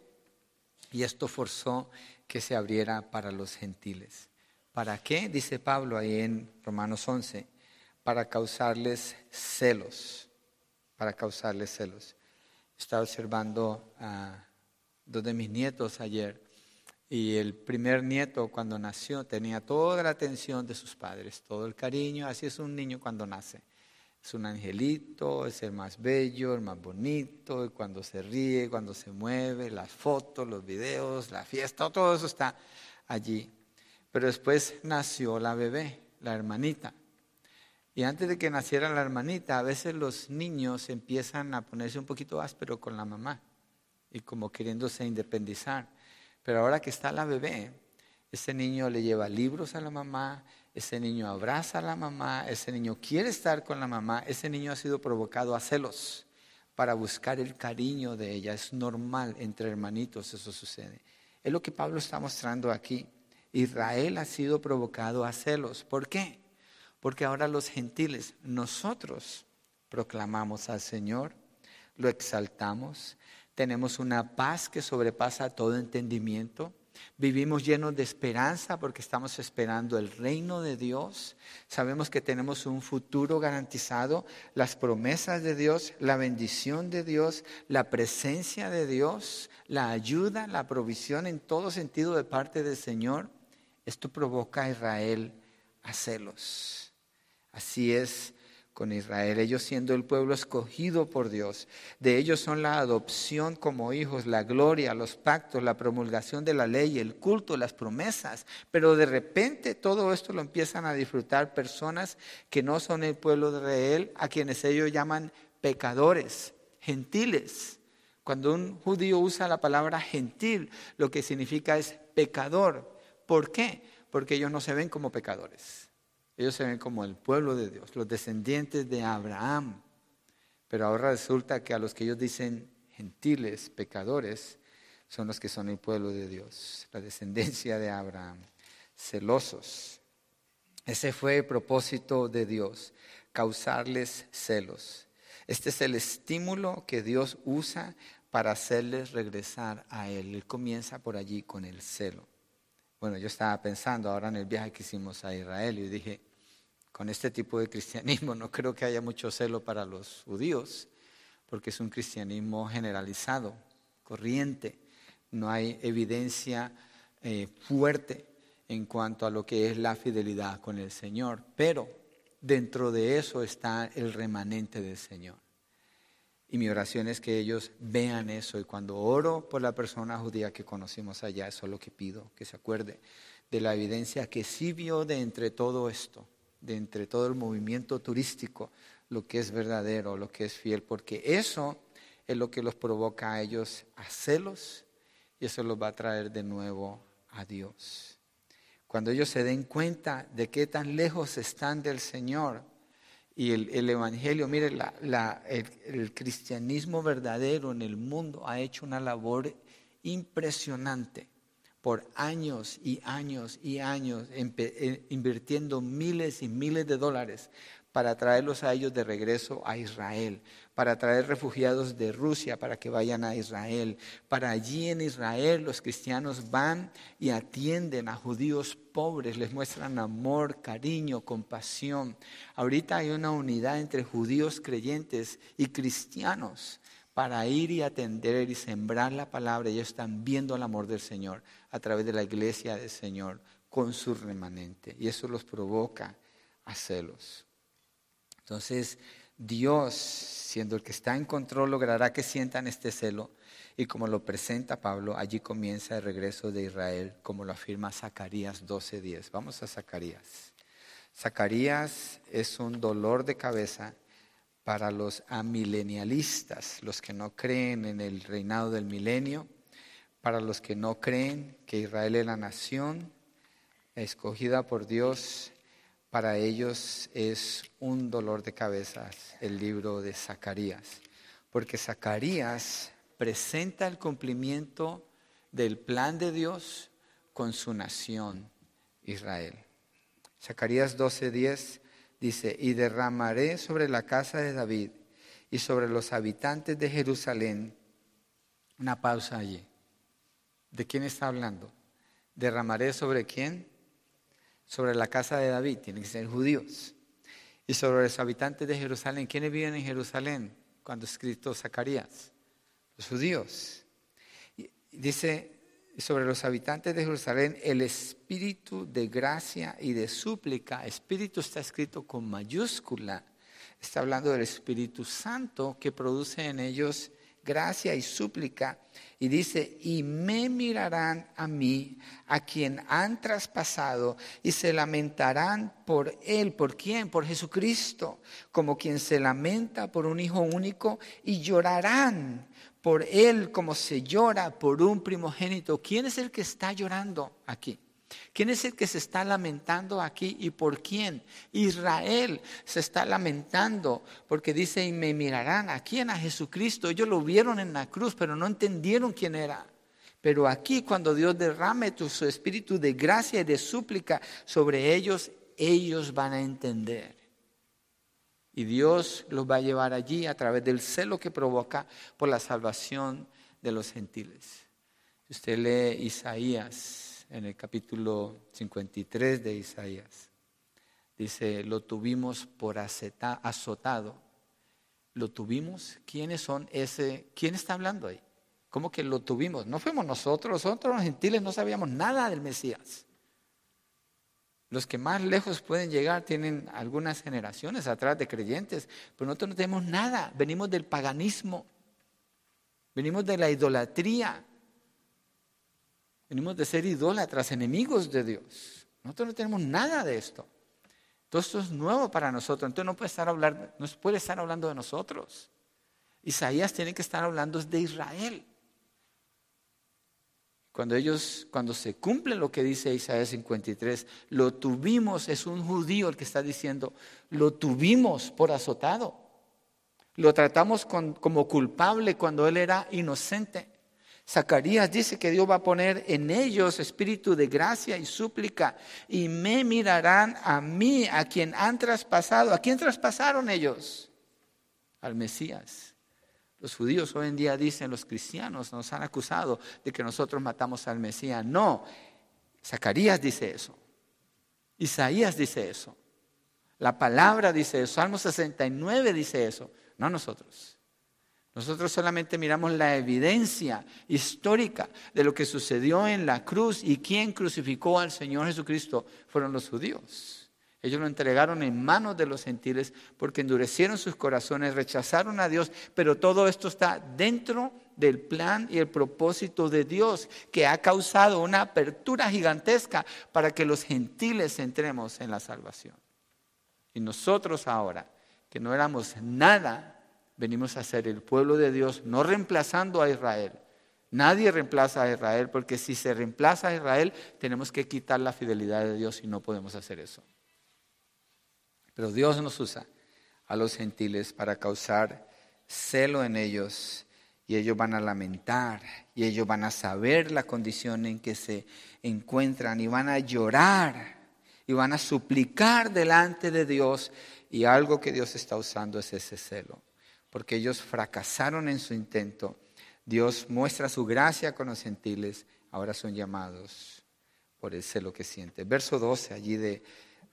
y esto forzó que se abriera para los gentiles. ¿Para qué? Dice Pablo ahí en Romanos 11, para causarles celos, para causarles celos. Estaba observando a dos de mis nietos ayer y el primer nieto cuando nació tenía toda la atención de sus padres, todo el cariño, así es un niño cuando nace. Es un angelito, es el más bello, el más bonito, cuando se ríe, cuando se mueve, las fotos, los videos, la fiesta, todo eso está allí. Pero después nació la bebé, la hermanita. Y antes de que naciera la hermanita, a veces los niños empiezan a ponerse un poquito áspero con la mamá y como queriéndose independizar. Pero ahora que está la bebé, ese niño le lleva libros a la mamá, ese niño abraza a la mamá, ese niño quiere estar con la mamá, ese niño ha sido provocado a celos para buscar el cariño de ella. Es normal entre hermanitos eso sucede. Es lo que Pablo está mostrando aquí. Israel ha sido provocado a celos. ¿Por qué? Porque ahora los gentiles, nosotros proclamamos al Señor, lo exaltamos, tenemos una paz que sobrepasa todo entendimiento Vivimos llenos de esperanza porque estamos esperando el reino de Dios. Sabemos que tenemos un futuro garantizado, las promesas de Dios, la bendición de Dios, la presencia de Dios, la ayuda, la provisión en todo sentido de parte del Señor. Esto provoca a Israel a celos. Así es con Israel, ellos siendo el pueblo escogido por Dios. De ellos son la adopción como hijos, la gloria, los pactos, la promulgación de la ley, el culto, las promesas. Pero de repente todo esto lo empiezan a disfrutar personas que no son el pueblo de Israel, a quienes ellos llaman pecadores, gentiles. Cuando un judío usa la palabra gentil, lo que significa es pecador. ¿Por qué? Porque ellos no se ven como pecadores. Ellos se ven como el pueblo de Dios, los descendientes de Abraham. Pero ahora resulta que a los que ellos dicen gentiles, pecadores, son los que son el pueblo de Dios, la descendencia de Abraham, celosos. Ese fue el propósito de Dios, causarles celos. Este es el estímulo que Dios usa para hacerles regresar a Él. Él comienza por allí con el celo. Bueno, yo estaba pensando ahora en el viaje que hicimos a Israel y dije, con este tipo de cristianismo no creo que haya mucho celo para los judíos, porque es un cristianismo generalizado, corriente. No hay evidencia eh, fuerte en cuanto a lo que es la fidelidad con el Señor, pero dentro de eso está el remanente del Señor. Y mi oración es que ellos vean eso. Y cuando oro por la persona judía que conocimos allá, eso es lo que pido, que se acuerde de la evidencia que sí vio de entre todo esto, de entre todo el movimiento turístico, lo que es verdadero, lo que es fiel, porque eso es lo que los provoca a ellos a celos y eso los va a traer de nuevo a Dios. Cuando ellos se den cuenta de qué tan lejos están del Señor, y el, Evangelio, mire, el, cristianismo verdadero en el mundo ha hecho una labor impresionante por años y años y años, eh, invirtiendo miles y miles de dólares para traerlos a ellos de regreso a Israel, para traer refugiados de Rusia para que vayan a Israel. Para allí en Israel los cristianos van y atienden a judíos pobres, les muestran amor, cariño, compasión. Ahorita hay una unidad entre judíos creyentes y cristianos para ir y atender y sembrar la palabra. Ellos están viendo el amor del Señor a través de la iglesia del Señor con su remanente. Y eso los provoca a celos. Entonces, Dios, siendo el que está en control, logrará que sientan este celo. Y como lo presenta Pablo, allí comienza el regreso de Israel, como lo afirma Zacarías 12:10. Vamos a Zacarías. Zacarías es un dolor de cabeza para los amilenialistas, los que no creen en el reinado del milenio, para los que no creen que Israel es la nación escogida por Dios para ellos es un dolor de cabezas el libro de Zacarías, porque Zacarías presenta el cumplimiento del plan de Dios con su nación Israel. Zacarías 12:10 dice, y derramaré sobre la casa de David y sobre los habitantes de Jerusalén, una pausa allí. ¿De quién está hablando? ¿Derramaré sobre quién? Sobre la casa de David, tienen que ser judíos. Y sobre los habitantes de Jerusalén, ¿quiénes viven en Jerusalén cuando escrito Zacarías? Los judíos. dice sobre los habitantes de Jerusalén el espíritu de gracia y de súplica. Espíritu está escrito con mayúscula. Está hablando del Espíritu Santo que produce en ellos gracia y súplica. Y dice, y me mirarán a mí, a quien han traspasado, y se lamentarán por él. ¿Por quién? Por Jesucristo, como quien se lamenta por un hijo único, y llorarán por él como se llora por un primogénito. ¿Quién es el que está llorando aquí? ¿Quién es el que se está lamentando aquí y por quién? Israel se está lamentando porque dice, y me mirarán a quién, a Jesucristo. Ellos lo vieron en la cruz, pero no entendieron quién era. Pero aquí cuando Dios derrame su espíritu de gracia y de súplica sobre ellos, ellos van a entender. Y Dios los va a llevar allí a través del celo que provoca por la salvación de los gentiles. Usted lee Isaías en el capítulo 53 de Isaías. Dice, lo tuvimos por azotado. ¿Lo tuvimos? ¿Quiénes son ese? ¿Quién está hablando ahí? ¿Cómo que lo tuvimos? No fuimos nosotros, nosotros los gentiles no sabíamos nada del Mesías. Los que más lejos pueden llegar tienen algunas generaciones atrás de creyentes, pero nosotros no tenemos nada. Venimos del paganismo, venimos de la idolatría, Venimos de ser idólatras, enemigos de Dios. Nosotros no tenemos nada de esto. Todo esto es nuevo para nosotros. Entonces no puede estar, hablar, no puede estar hablando de nosotros. Isaías tiene que estar hablando de Israel. Cuando ellos, cuando se cumple lo que dice Isaías 53, lo tuvimos, es un judío el que está diciendo, lo tuvimos por azotado, Lo tratamos como culpable cuando él era inocente. Zacarías dice que Dios va a poner en ellos espíritu de gracia y súplica y me mirarán a mí, a quien han traspasado. ¿A quién traspasaron ellos? Al Mesías. Los judíos hoy en día dicen, los cristianos nos han acusado de que nosotros matamos al Mesías. No, Zacarías dice eso. Isaías dice eso. La palabra dice eso. Salmo 69 dice eso. No nosotros. Nosotros solamente miramos la evidencia histórica de lo que sucedió en la cruz y quién crucificó al Señor Jesucristo fueron los judíos. Ellos lo entregaron en manos de los gentiles porque endurecieron sus corazones, rechazaron a Dios, pero todo esto está dentro del plan y el propósito de Dios que ha causado una apertura gigantesca para que los gentiles entremos en la salvación. Y nosotros ahora, que no éramos nada venimos a ser el pueblo de Dios, no reemplazando a Israel. Nadie reemplaza a Israel, porque si se reemplaza a Israel, tenemos que quitar la fidelidad de Dios y no podemos hacer eso. Pero Dios nos usa a los gentiles para causar celo en ellos y ellos van a lamentar y ellos van a saber la condición en que se encuentran y van a llorar y van a suplicar delante de Dios y algo que Dios está usando es ese celo porque ellos fracasaron en su intento. Dios muestra su gracia con los gentiles, ahora son llamados por el celo que siente. Verso 12 allí de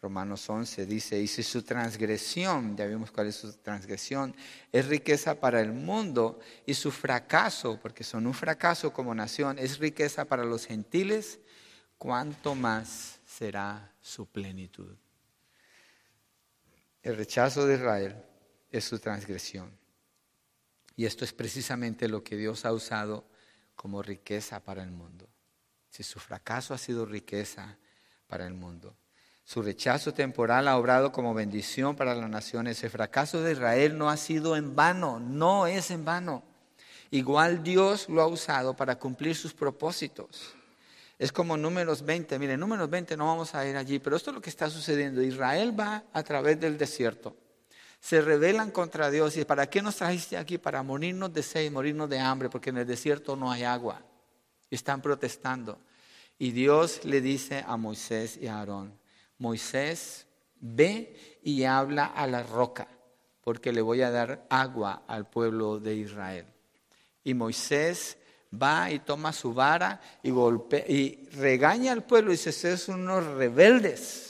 Romanos 11 dice, y si su transgresión, ya vimos cuál es su transgresión, es riqueza para el mundo y su fracaso, porque son un fracaso como nación, es riqueza para los gentiles, ¿cuánto más será su plenitud? El rechazo de Israel es su transgresión. Y esto es precisamente lo que Dios ha usado como riqueza para el mundo. Si su fracaso ha sido riqueza para el mundo, su rechazo temporal ha obrado como bendición para las naciones. El fracaso de Israel no ha sido en vano, no es en vano. Igual Dios lo ha usado para cumplir sus propósitos. Es como números 20, miren, números 20 no vamos a ir allí, pero esto es lo que está sucediendo. Israel va a través del desierto se rebelan contra Dios. ¿Y para qué nos trajiste aquí? Para morirnos de sed morirnos de hambre, porque en el desierto no hay agua. Y están protestando. Y Dios le dice a Moisés y a Aarón, Moisés, ve y habla a la roca, porque le voy a dar agua al pueblo de Israel. Y Moisés va y toma su vara y golpea y regaña al pueblo y dice, ustedes son unos rebeldes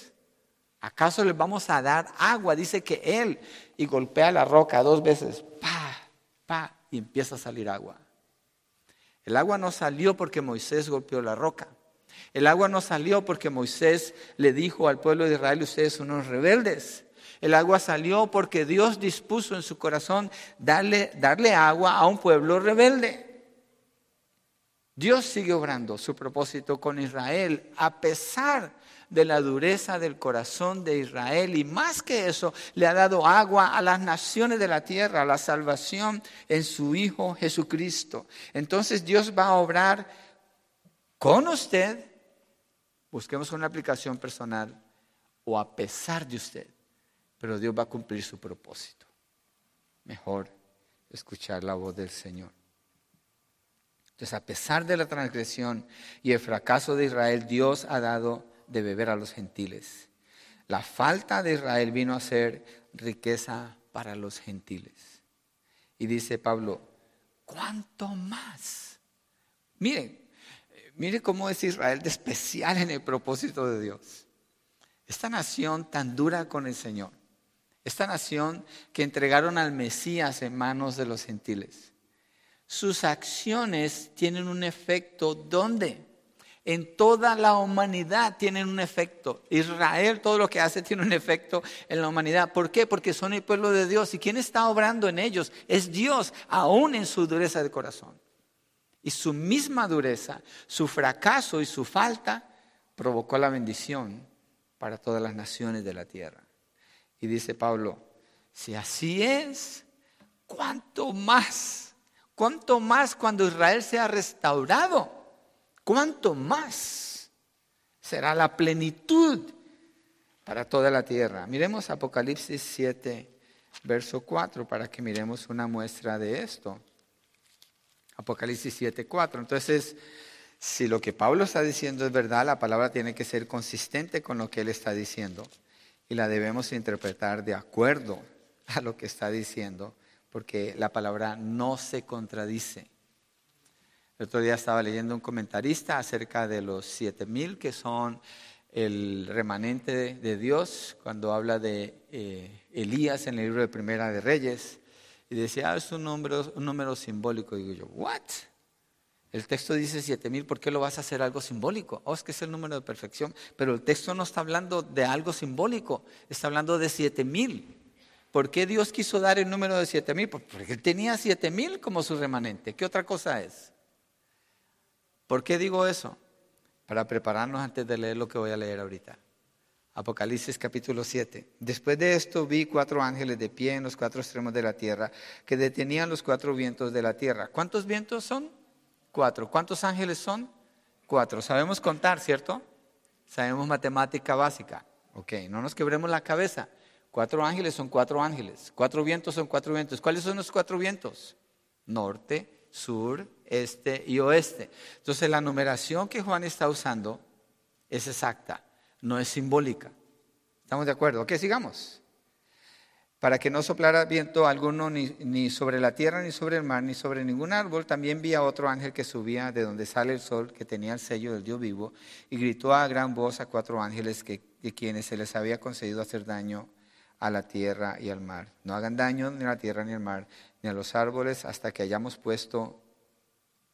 ¿Acaso les vamos a dar agua? Dice que él y golpea la roca dos veces, pa, pa, y empieza a salir agua. El agua no salió porque Moisés golpeó la roca. El agua no salió porque Moisés le dijo al pueblo de Israel, ustedes son unos rebeldes. El agua salió porque Dios dispuso en su corazón darle, darle agua a un pueblo rebelde. Dios sigue obrando su propósito con Israel a pesar de la dureza del corazón de Israel y más que eso le ha dado agua a las naciones de la tierra, la salvación en su Hijo Jesucristo. Entonces Dios va a obrar con usted, busquemos una aplicación personal o a pesar de usted, pero Dios va a cumplir su propósito. Mejor escuchar la voz del Señor. Entonces, a pesar de la transgresión y el fracaso de Israel, Dios ha dado de beber a los gentiles. La falta de Israel vino a ser riqueza para los gentiles. Y dice Pablo, ¿cuánto más? Miren, mire cómo es Israel de especial en el propósito de Dios. Esta nación tan dura con el Señor, esta nación que entregaron al Mesías en manos de los gentiles, sus acciones tienen un efecto ¿dónde? en toda la humanidad tienen un efecto. Israel, todo lo que hace tiene un efecto en la humanidad. ¿Por qué? Porque son el pueblo de Dios. ¿Y quién está obrando en ellos? Es Dios, aún en su dureza de corazón. Y su misma dureza, su fracaso y su falta provocó la bendición para todas las naciones de la tierra. Y dice Pablo, si así es, ¿cuánto más? ¿Cuánto más cuando Israel sea restaurado? ¿cuánto más será la plenitud para toda la tierra? Miremos Apocalipsis 7, verso 4, para que miremos una muestra de esto. Apocalipsis 7, 4. Entonces, si lo que Pablo está diciendo es verdad, la palabra tiene que ser consistente con lo que él está diciendo y la debemos interpretar de acuerdo a lo que está diciendo, porque la palabra no se contradice. El otro día estaba leyendo un comentarista acerca de los siete mil que son el remanente de Dios cuando habla de eh, Elías en el libro de Primera de Reyes y decía, ah, es un número, un número simbólico. Digo yo, ¿what? El texto dice siete mil, ¿por qué lo vas a hacer algo simbólico? Oh, es que es el número de perfección, pero el texto no está hablando de algo simbólico, está hablando de siete mil. ¿Por qué Dios quiso dar el número de siete mil? Porque él tenía siete mil como su remanente. ¿Qué otra cosa es? ¿Por qué digo eso? Para prepararnos antes de leer lo que voy a leer ahorita. Apocalipsis capítulo 7. Después de esto vi cuatro ángeles de pie en los cuatro extremos de la tierra que detenían los cuatro vientos de la tierra. ¿Cuántos vientos son? Cuatro. ¿Cuántos ángeles son? Cuatro. Sabemos contar, ¿cierto? Sabemos matemática básica. Ok, no nos quebremos la cabeza. Cuatro ángeles son cuatro ángeles. Cuatro vientos son cuatro vientos. ¿Cuáles son los cuatro vientos? Norte, sur, este y oeste. Entonces la numeración que Juan está usando es exacta, no es simbólica. ¿Estamos de acuerdo? Ok, sigamos. Para que no soplara viento alguno ni, ni, sobre la tierra, ni sobre el mar, ni sobre ningún árbol, también vi a otro ángel que subía de donde sale el sol, que tenía el sello del Dios vivo, y gritó a gran voz a cuatro ángeles que, de quienes se les había concedido hacer daño a la tierra y al mar. No hagan daño ni a la tierra ni al mar, ni a los árboles, hasta que hayamos puesto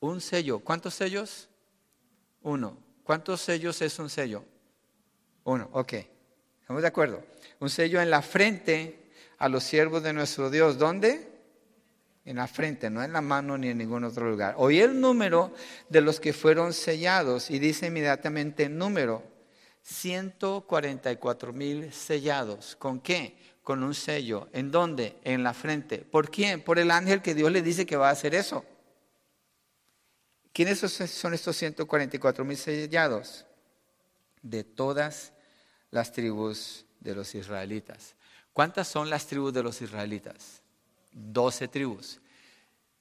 un sello. ¿Cuántos sellos? Uno. ¿Cuántos sellos es un sello? Uno, ok. ¿Estamos de acuerdo? Un sello en la frente a los siervos de nuestro Dios. ¿Dónde? En la frente, no en la mano ni en ningún otro lugar. Oí el número de los que fueron sellados y dice inmediatamente número. 144 mil sellados. ¿Con qué? Con un sello. ¿En dónde? En la frente. ¿Por quién? Por el ángel que Dios le dice que va a hacer eso. ¿Quiénes son estos 144 mil sellados? De todas las tribus de los israelitas. ¿Cuántas son las tribus de los israelitas? Doce tribus.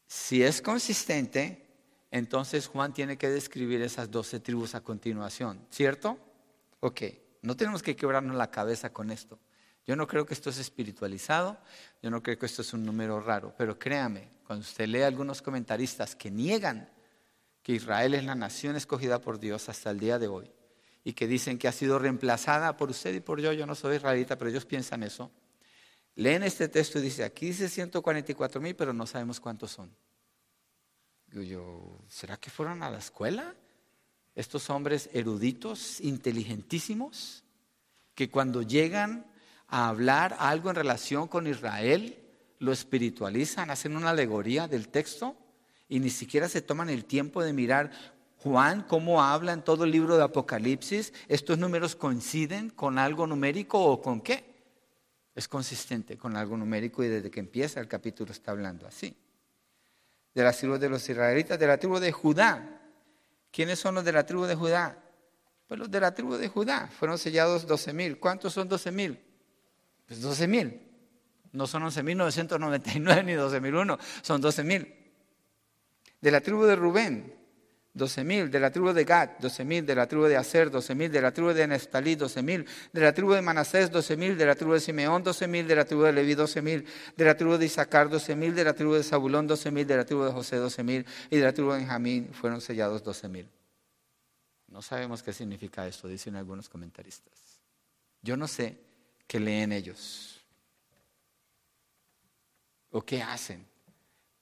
Si es consistente, entonces Juan tiene que describir esas doce tribus a continuación, ¿cierto? Ok, no tenemos que quebrarnos la cabeza con esto. Yo no creo que esto es espiritualizado, yo no creo que esto es un número raro, pero créame, cuando usted lee algunos comentaristas que niegan que Israel es la nación escogida por Dios hasta el día de hoy y que dicen que ha sido reemplazada por usted y por yo, yo no soy israelita, pero ellos piensan eso. Leen este texto y dice, aquí dice 144 mil, pero no sabemos cuántos son. Digo yo, ¿será que fueron a la escuela? Estos hombres eruditos, inteligentísimos, que cuando llegan a hablar algo en relación con Israel, lo espiritualizan, hacen una alegoría del texto y ni siquiera se toman el tiempo de mirar Juan cómo habla en todo el libro de Apocalipsis. ¿Estos números coinciden con algo numérico o con qué? Es consistente con algo numérico y desde que empieza el capítulo está hablando así. De la tribu de los israelitas, de la tribu de Judá. ¿Quiénes son los de la tribu de Judá? Pues los de la tribu de Judá. Fueron sellados 12 mil. ¿Cuántos son 12 mil? Pues 12 mil. No son 11.999 ni 12.001, son 12 mil. De la tribu de Rubén, 12.000. De la tribu de Gad, 12.000. De la tribu de Aser, 12.000. De la tribu de Nestalí, 12.000. De la tribu de Manasés, 12.000. De la tribu de Simeón, 12.000. De la tribu de Leví, 12.000. De la tribu de Isaacar, 12.000. De la tribu de Zabulón, 12.000. De la tribu de José, 12.000. Y de la tribu de Benjamín fueron sellados 12.000. No sabemos qué significa esto, dicen algunos comentaristas. Yo no sé qué leen ellos o qué hacen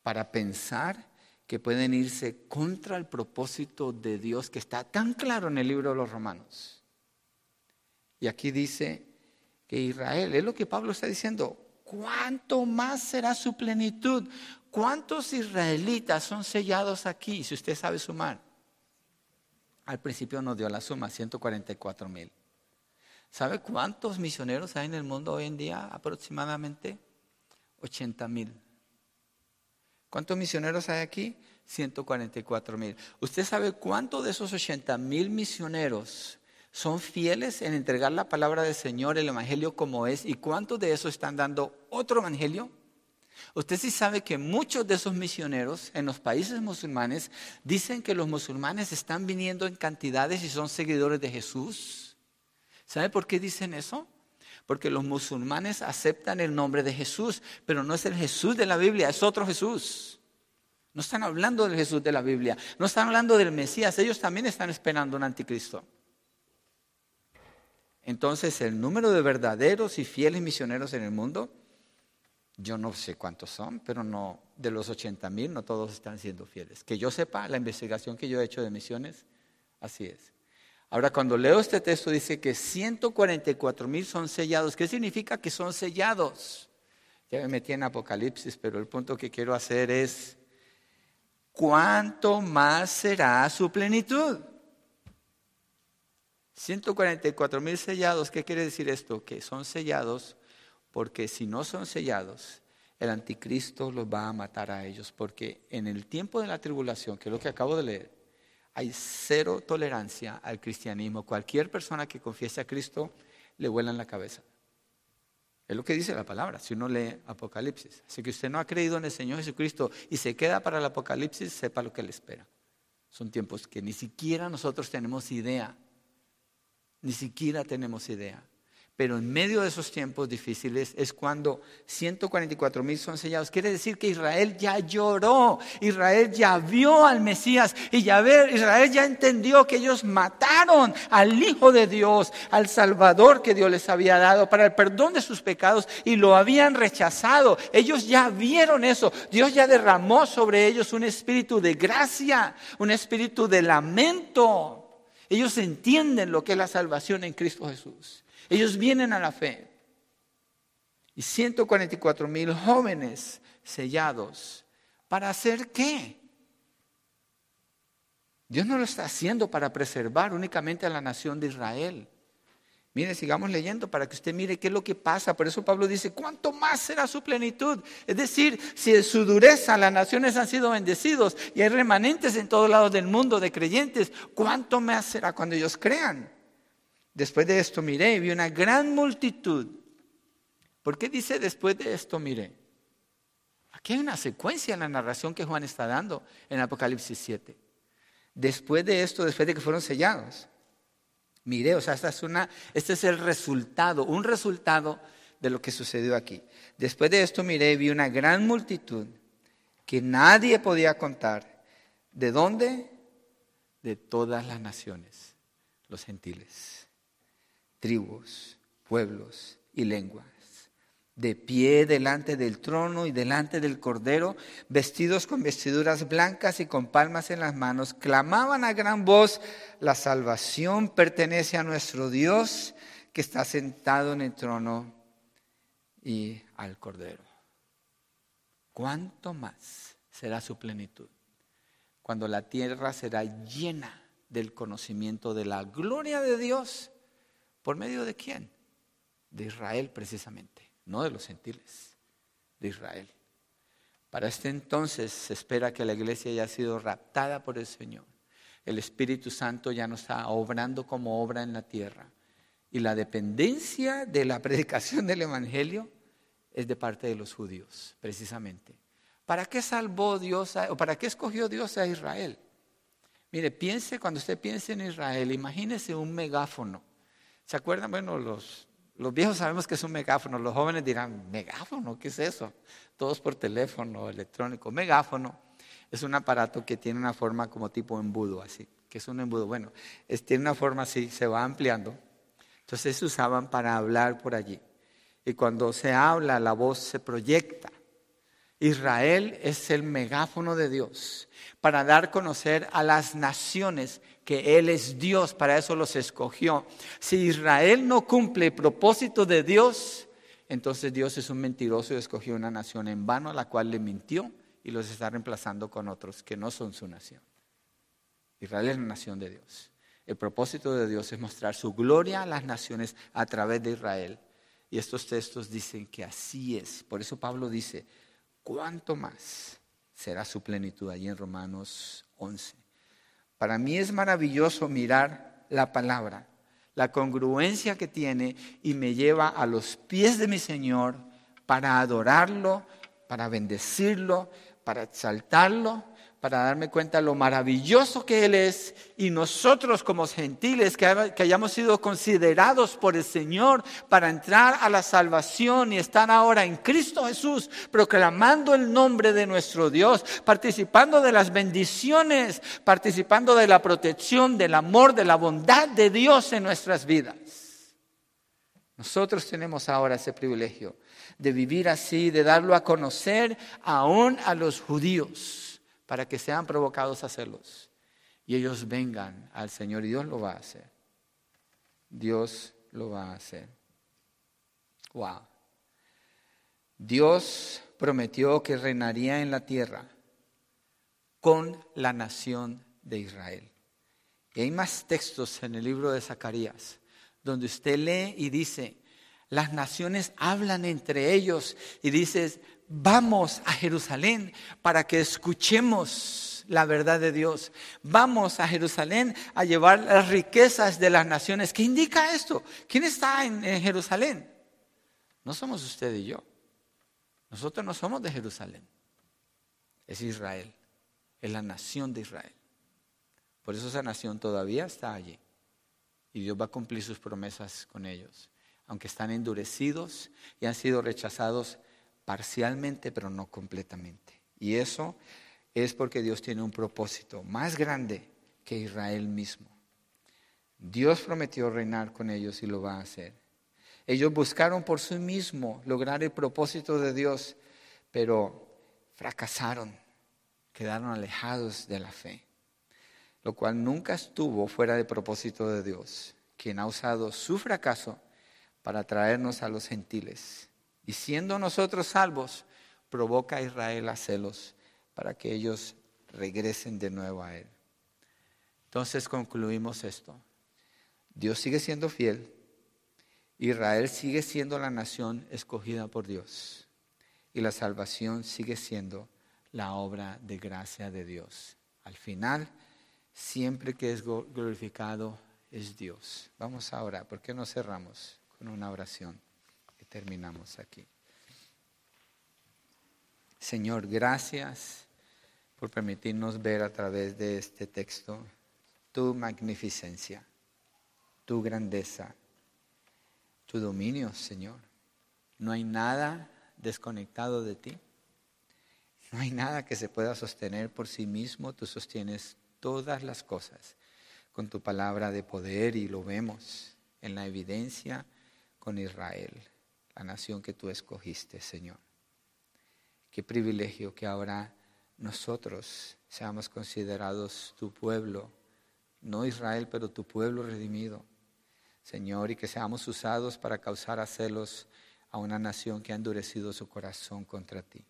para pensar que pueden irse contra el propósito de Dios que está tan claro en el libro de los Romanos. Y aquí dice que Israel, es lo que Pablo está diciendo, ¿cuánto más será su plenitud? ¿Cuántos israelitas son sellados aquí? Si usted sabe sumar. Al principio nos dio la suma, 144 mil. ¿Sabe cuántos misioneros hay en el mundo hoy en día? Aproximadamente 80 mil. ¿Cuántos misioneros hay aquí? 144 mil. ¿Usted sabe cuántos de esos 80 mil misioneros son fieles en entregar la palabra del Señor, el Evangelio como es, y cuántos de esos están dando otro Evangelio. Usted sí sabe que muchos de esos misioneros en los países musulmanes dicen que los musulmanes están viniendo en cantidades y son seguidores de Jesús. ¿Sabe por qué dicen eso? Porque los musulmanes aceptan el nombre de Jesús, pero no es el Jesús de la Biblia, es otro Jesús. No están hablando del Jesús de la Biblia, no están hablando del Mesías, ellos también están esperando un anticristo. Entonces el número de verdaderos y fieles misioneros en el mundo, yo no sé cuántos son, pero no, de los 80 mil no todos están siendo fieles. Que yo sepa, la investigación que yo he hecho de misiones, así es. Ahora, cuando leo este texto dice que 144 mil son sellados. ¿Qué significa que son sellados? Ya me metí en Apocalipsis, pero el punto que quiero hacer es, ¿cuánto más será su plenitud? 144 mil sellados, ¿qué quiere decir esto? Que son sellados porque si no son sellados, el anticristo los va a matar a ellos, porque en el tiempo de la tribulación, que es lo que acabo de leer, hay cero tolerancia al cristianismo. Cualquier persona que confiese a Cristo le vuela en la cabeza. Es lo que dice la palabra, si uno lee Apocalipsis. Así que usted no ha creído en el Señor Jesucristo y se queda para el Apocalipsis, sepa lo que le espera. Son tiempos que ni siquiera nosotros tenemos idea. Ni siquiera tenemos idea. Pero en medio de esos tiempos difíciles es cuando 144 mil son sellados. Quiere decir que Israel ya lloró, Israel ya vio al Mesías y ya ver, Israel ya entendió que ellos mataron al Hijo de Dios, al Salvador que Dios les había dado para el perdón de sus pecados y lo habían rechazado. Ellos ya vieron eso. Dios ya derramó sobre ellos un espíritu de gracia, un espíritu de lamento. Ellos entienden lo que es la salvación en Cristo Jesús. Ellos vienen a la fe. Y 144 mil jóvenes sellados. ¿Para hacer qué? Dios no lo está haciendo para preservar únicamente a la nación de Israel. Mire, sigamos leyendo para que usted mire qué es lo que pasa. Por eso Pablo dice, ¿cuánto más será su plenitud? Es decir, si en su dureza las naciones han sido bendecidos y hay remanentes en todos lados del mundo de creyentes, ¿cuánto más será cuando ellos crean? Después de esto miré y vi una gran multitud. ¿Por qué dice después de esto miré? Aquí hay una secuencia en la narración que Juan está dando en Apocalipsis 7. Después de esto, después de que fueron sellados, miré, o sea, esta es una, este es el resultado, un resultado de lo que sucedió aquí. Después de esto miré y vi una gran multitud que nadie podía contar. ¿De dónde? De todas las naciones, los gentiles tribus, pueblos y lenguas, de pie delante del trono y delante del cordero, vestidos con vestiduras blancas y con palmas en las manos, clamaban a gran voz, la salvación pertenece a nuestro Dios que está sentado en el trono y al cordero. ¿Cuánto más será su plenitud? Cuando la tierra será llena del conocimiento de la gloria de Dios ¿Por medio de quién? De Israel precisamente, no de los gentiles, de Israel. Para este entonces se espera que la iglesia haya sido raptada por el Señor. El Espíritu Santo ya no está obrando como obra en la tierra. Y la dependencia de la predicación del Evangelio es de parte de los judíos, precisamente. ¿Para qué salvó Dios o para qué escogió Dios a Israel? Mire, piense, cuando usted piense en Israel, imagínese un megáfono ¿Se acuerdan? Bueno, los, los viejos sabemos que es un megáfono, los jóvenes dirán, ¿megáfono? ¿Qué es eso? Todos por teléfono, electrónico. Megáfono es un aparato que tiene una forma como tipo embudo, así, que es un embudo. Bueno, tiene una forma así, se va ampliando. Entonces se usaban para hablar por allí. Y cuando se habla, la voz se proyecta. Israel es el megáfono de Dios para dar conocer a las naciones que Él es Dios, para eso los escogió. Si Israel no cumple el propósito de Dios, entonces Dios es un mentiroso y escogió una nación en vano a la cual le mintió y los está reemplazando con otros que no son su nación. Israel es la nación de Dios. El propósito de Dios es mostrar su gloria a las naciones a través de Israel. Y estos textos dicen que así es. Por eso Pablo dice, ¿cuánto más será su plenitud allí en Romanos 11? Para mí es maravilloso mirar la palabra, la congruencia que tiene y me lleva a los pies de mi Señor para adorarlo, para bendecirlo, para exaltarlo para darme cuenta lo maravilloso que Él es y nosotros como gentiles que, hayamos sido considerados por el Señor para entrar a la salvación y estar ahora en Cristo Jesús, proclamando el nombre de nuestro Dios, participando de las bendiciones, participando de la protección, del amor, de la bondad de Dios en nuestras vidas. Nosotros tenemos ahora ese privilegio de vivir así, de darlo a conocer aún a los judíos para que sean provocados a hacerlos y ellos vengan al Señor y Dios lo va a hacer. Dios lo va a hacer. Wow. Dios prometió que reinaría en la tierra con la nación de Israel. Y hay más textos en el libro de Zacarías donde usted lee y dice, las naciones hablan entre ellos y dices, vamos a Jerusalén para que escuchemos la verdad de Dios. Vamos a Jerusalén a llevar las riquezas de las naciones. ¿Qué indica esto? ¿Quién está en, Jerusalén? No somos usted y yo. Nosotros no somos de Jerusalén. Es Israel. Es la nación de Israel. Por eso esa nación todavía está allí. Y Dios va a cumplir sus promesas con ellos. Aunque están endurecidos y han sido rechazados parcialmente, pero no completamente. Y eso es porque Dios tiene un propósito más grande que Israel mismo. Dios prometió reinar con ellos y lo va a hacer. Ellos buscaron por sí mismo lograr el propósito de Dios, pero fracasaron, quedaron alejados de la fe, lo cual nunca estuvo fuera del propósito de Dios, quien ha usado su fracaso para traernos a los gentiles y siendo nosotros salvos, provoca a Israel a celos para que ellos regresen de nuevo a Él. Entonces concluimos esto. Dios sigue siendo fiel. Israel sigue siendo la nación escogida por Dios. Y la salvación sigue siendo la obra de gracia de Dios. Al final, siempre que es glorificado es Dios. Vamos ahora, ¿por qué no cerramos con una oración? Terminamos aquí. Señor, gracias por permitirnos ver a través de este texto tu magnificencia, tu grandeza, tu dominio, Señor. No hay nada desconectado de ti. No hay nada que se pueda sostener por sí mismo. Tú sostienes todas las cosas con tu palabra de poder y lo vemos en la evidencia con Israel la nación que tú escogiste, Señor. Qué privilegio que ahora nosotros seamos considerados tu pueblo, no Israel, pero tu pueblo redimido, Señor, y que seamos usados para causar a celos a una nación que ha endurecido su corazón contra ti.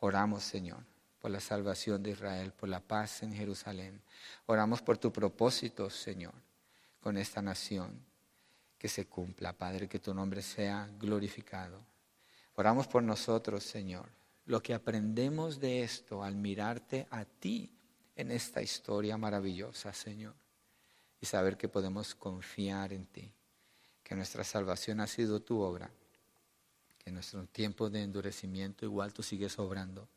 Oramos, Señor, por la salvación de Israel, por la paz en Jerusalén. Oramos por tu propósito, Señor, con esta nación que se cumpla, Padre, que tu nombre sea glorificado. Oramos por nosotros, Señor. Lo que aprendemos de esto al mirarte a ti en esta historia maravillosa, Señor, y saber que podemos confiar en ti, que nuestra salvación ha sido tu obra, que en nuestro tiempo de endurecimiento igual tú sigues obrando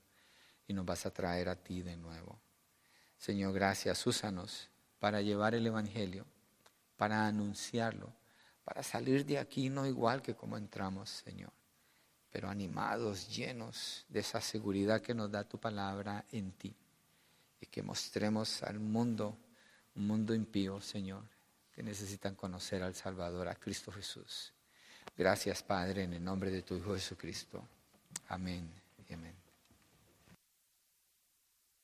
y nos vas a traer a ti de nuevo. Señor, gracias, úsanos para llevar el Evangelio, para anunciarlo para salir de aquí no igual que como entramos, Señor, pero animados, llenos de esa seguridad que nos da tu palabra en ti y que mostremos al mundo, un mundo impío, Señor, que necesitan conocer al Salvador, a Cristo Jesús. Gracias, Padre, en el nombre de tu Hijo Jesucristo. Amén y amén.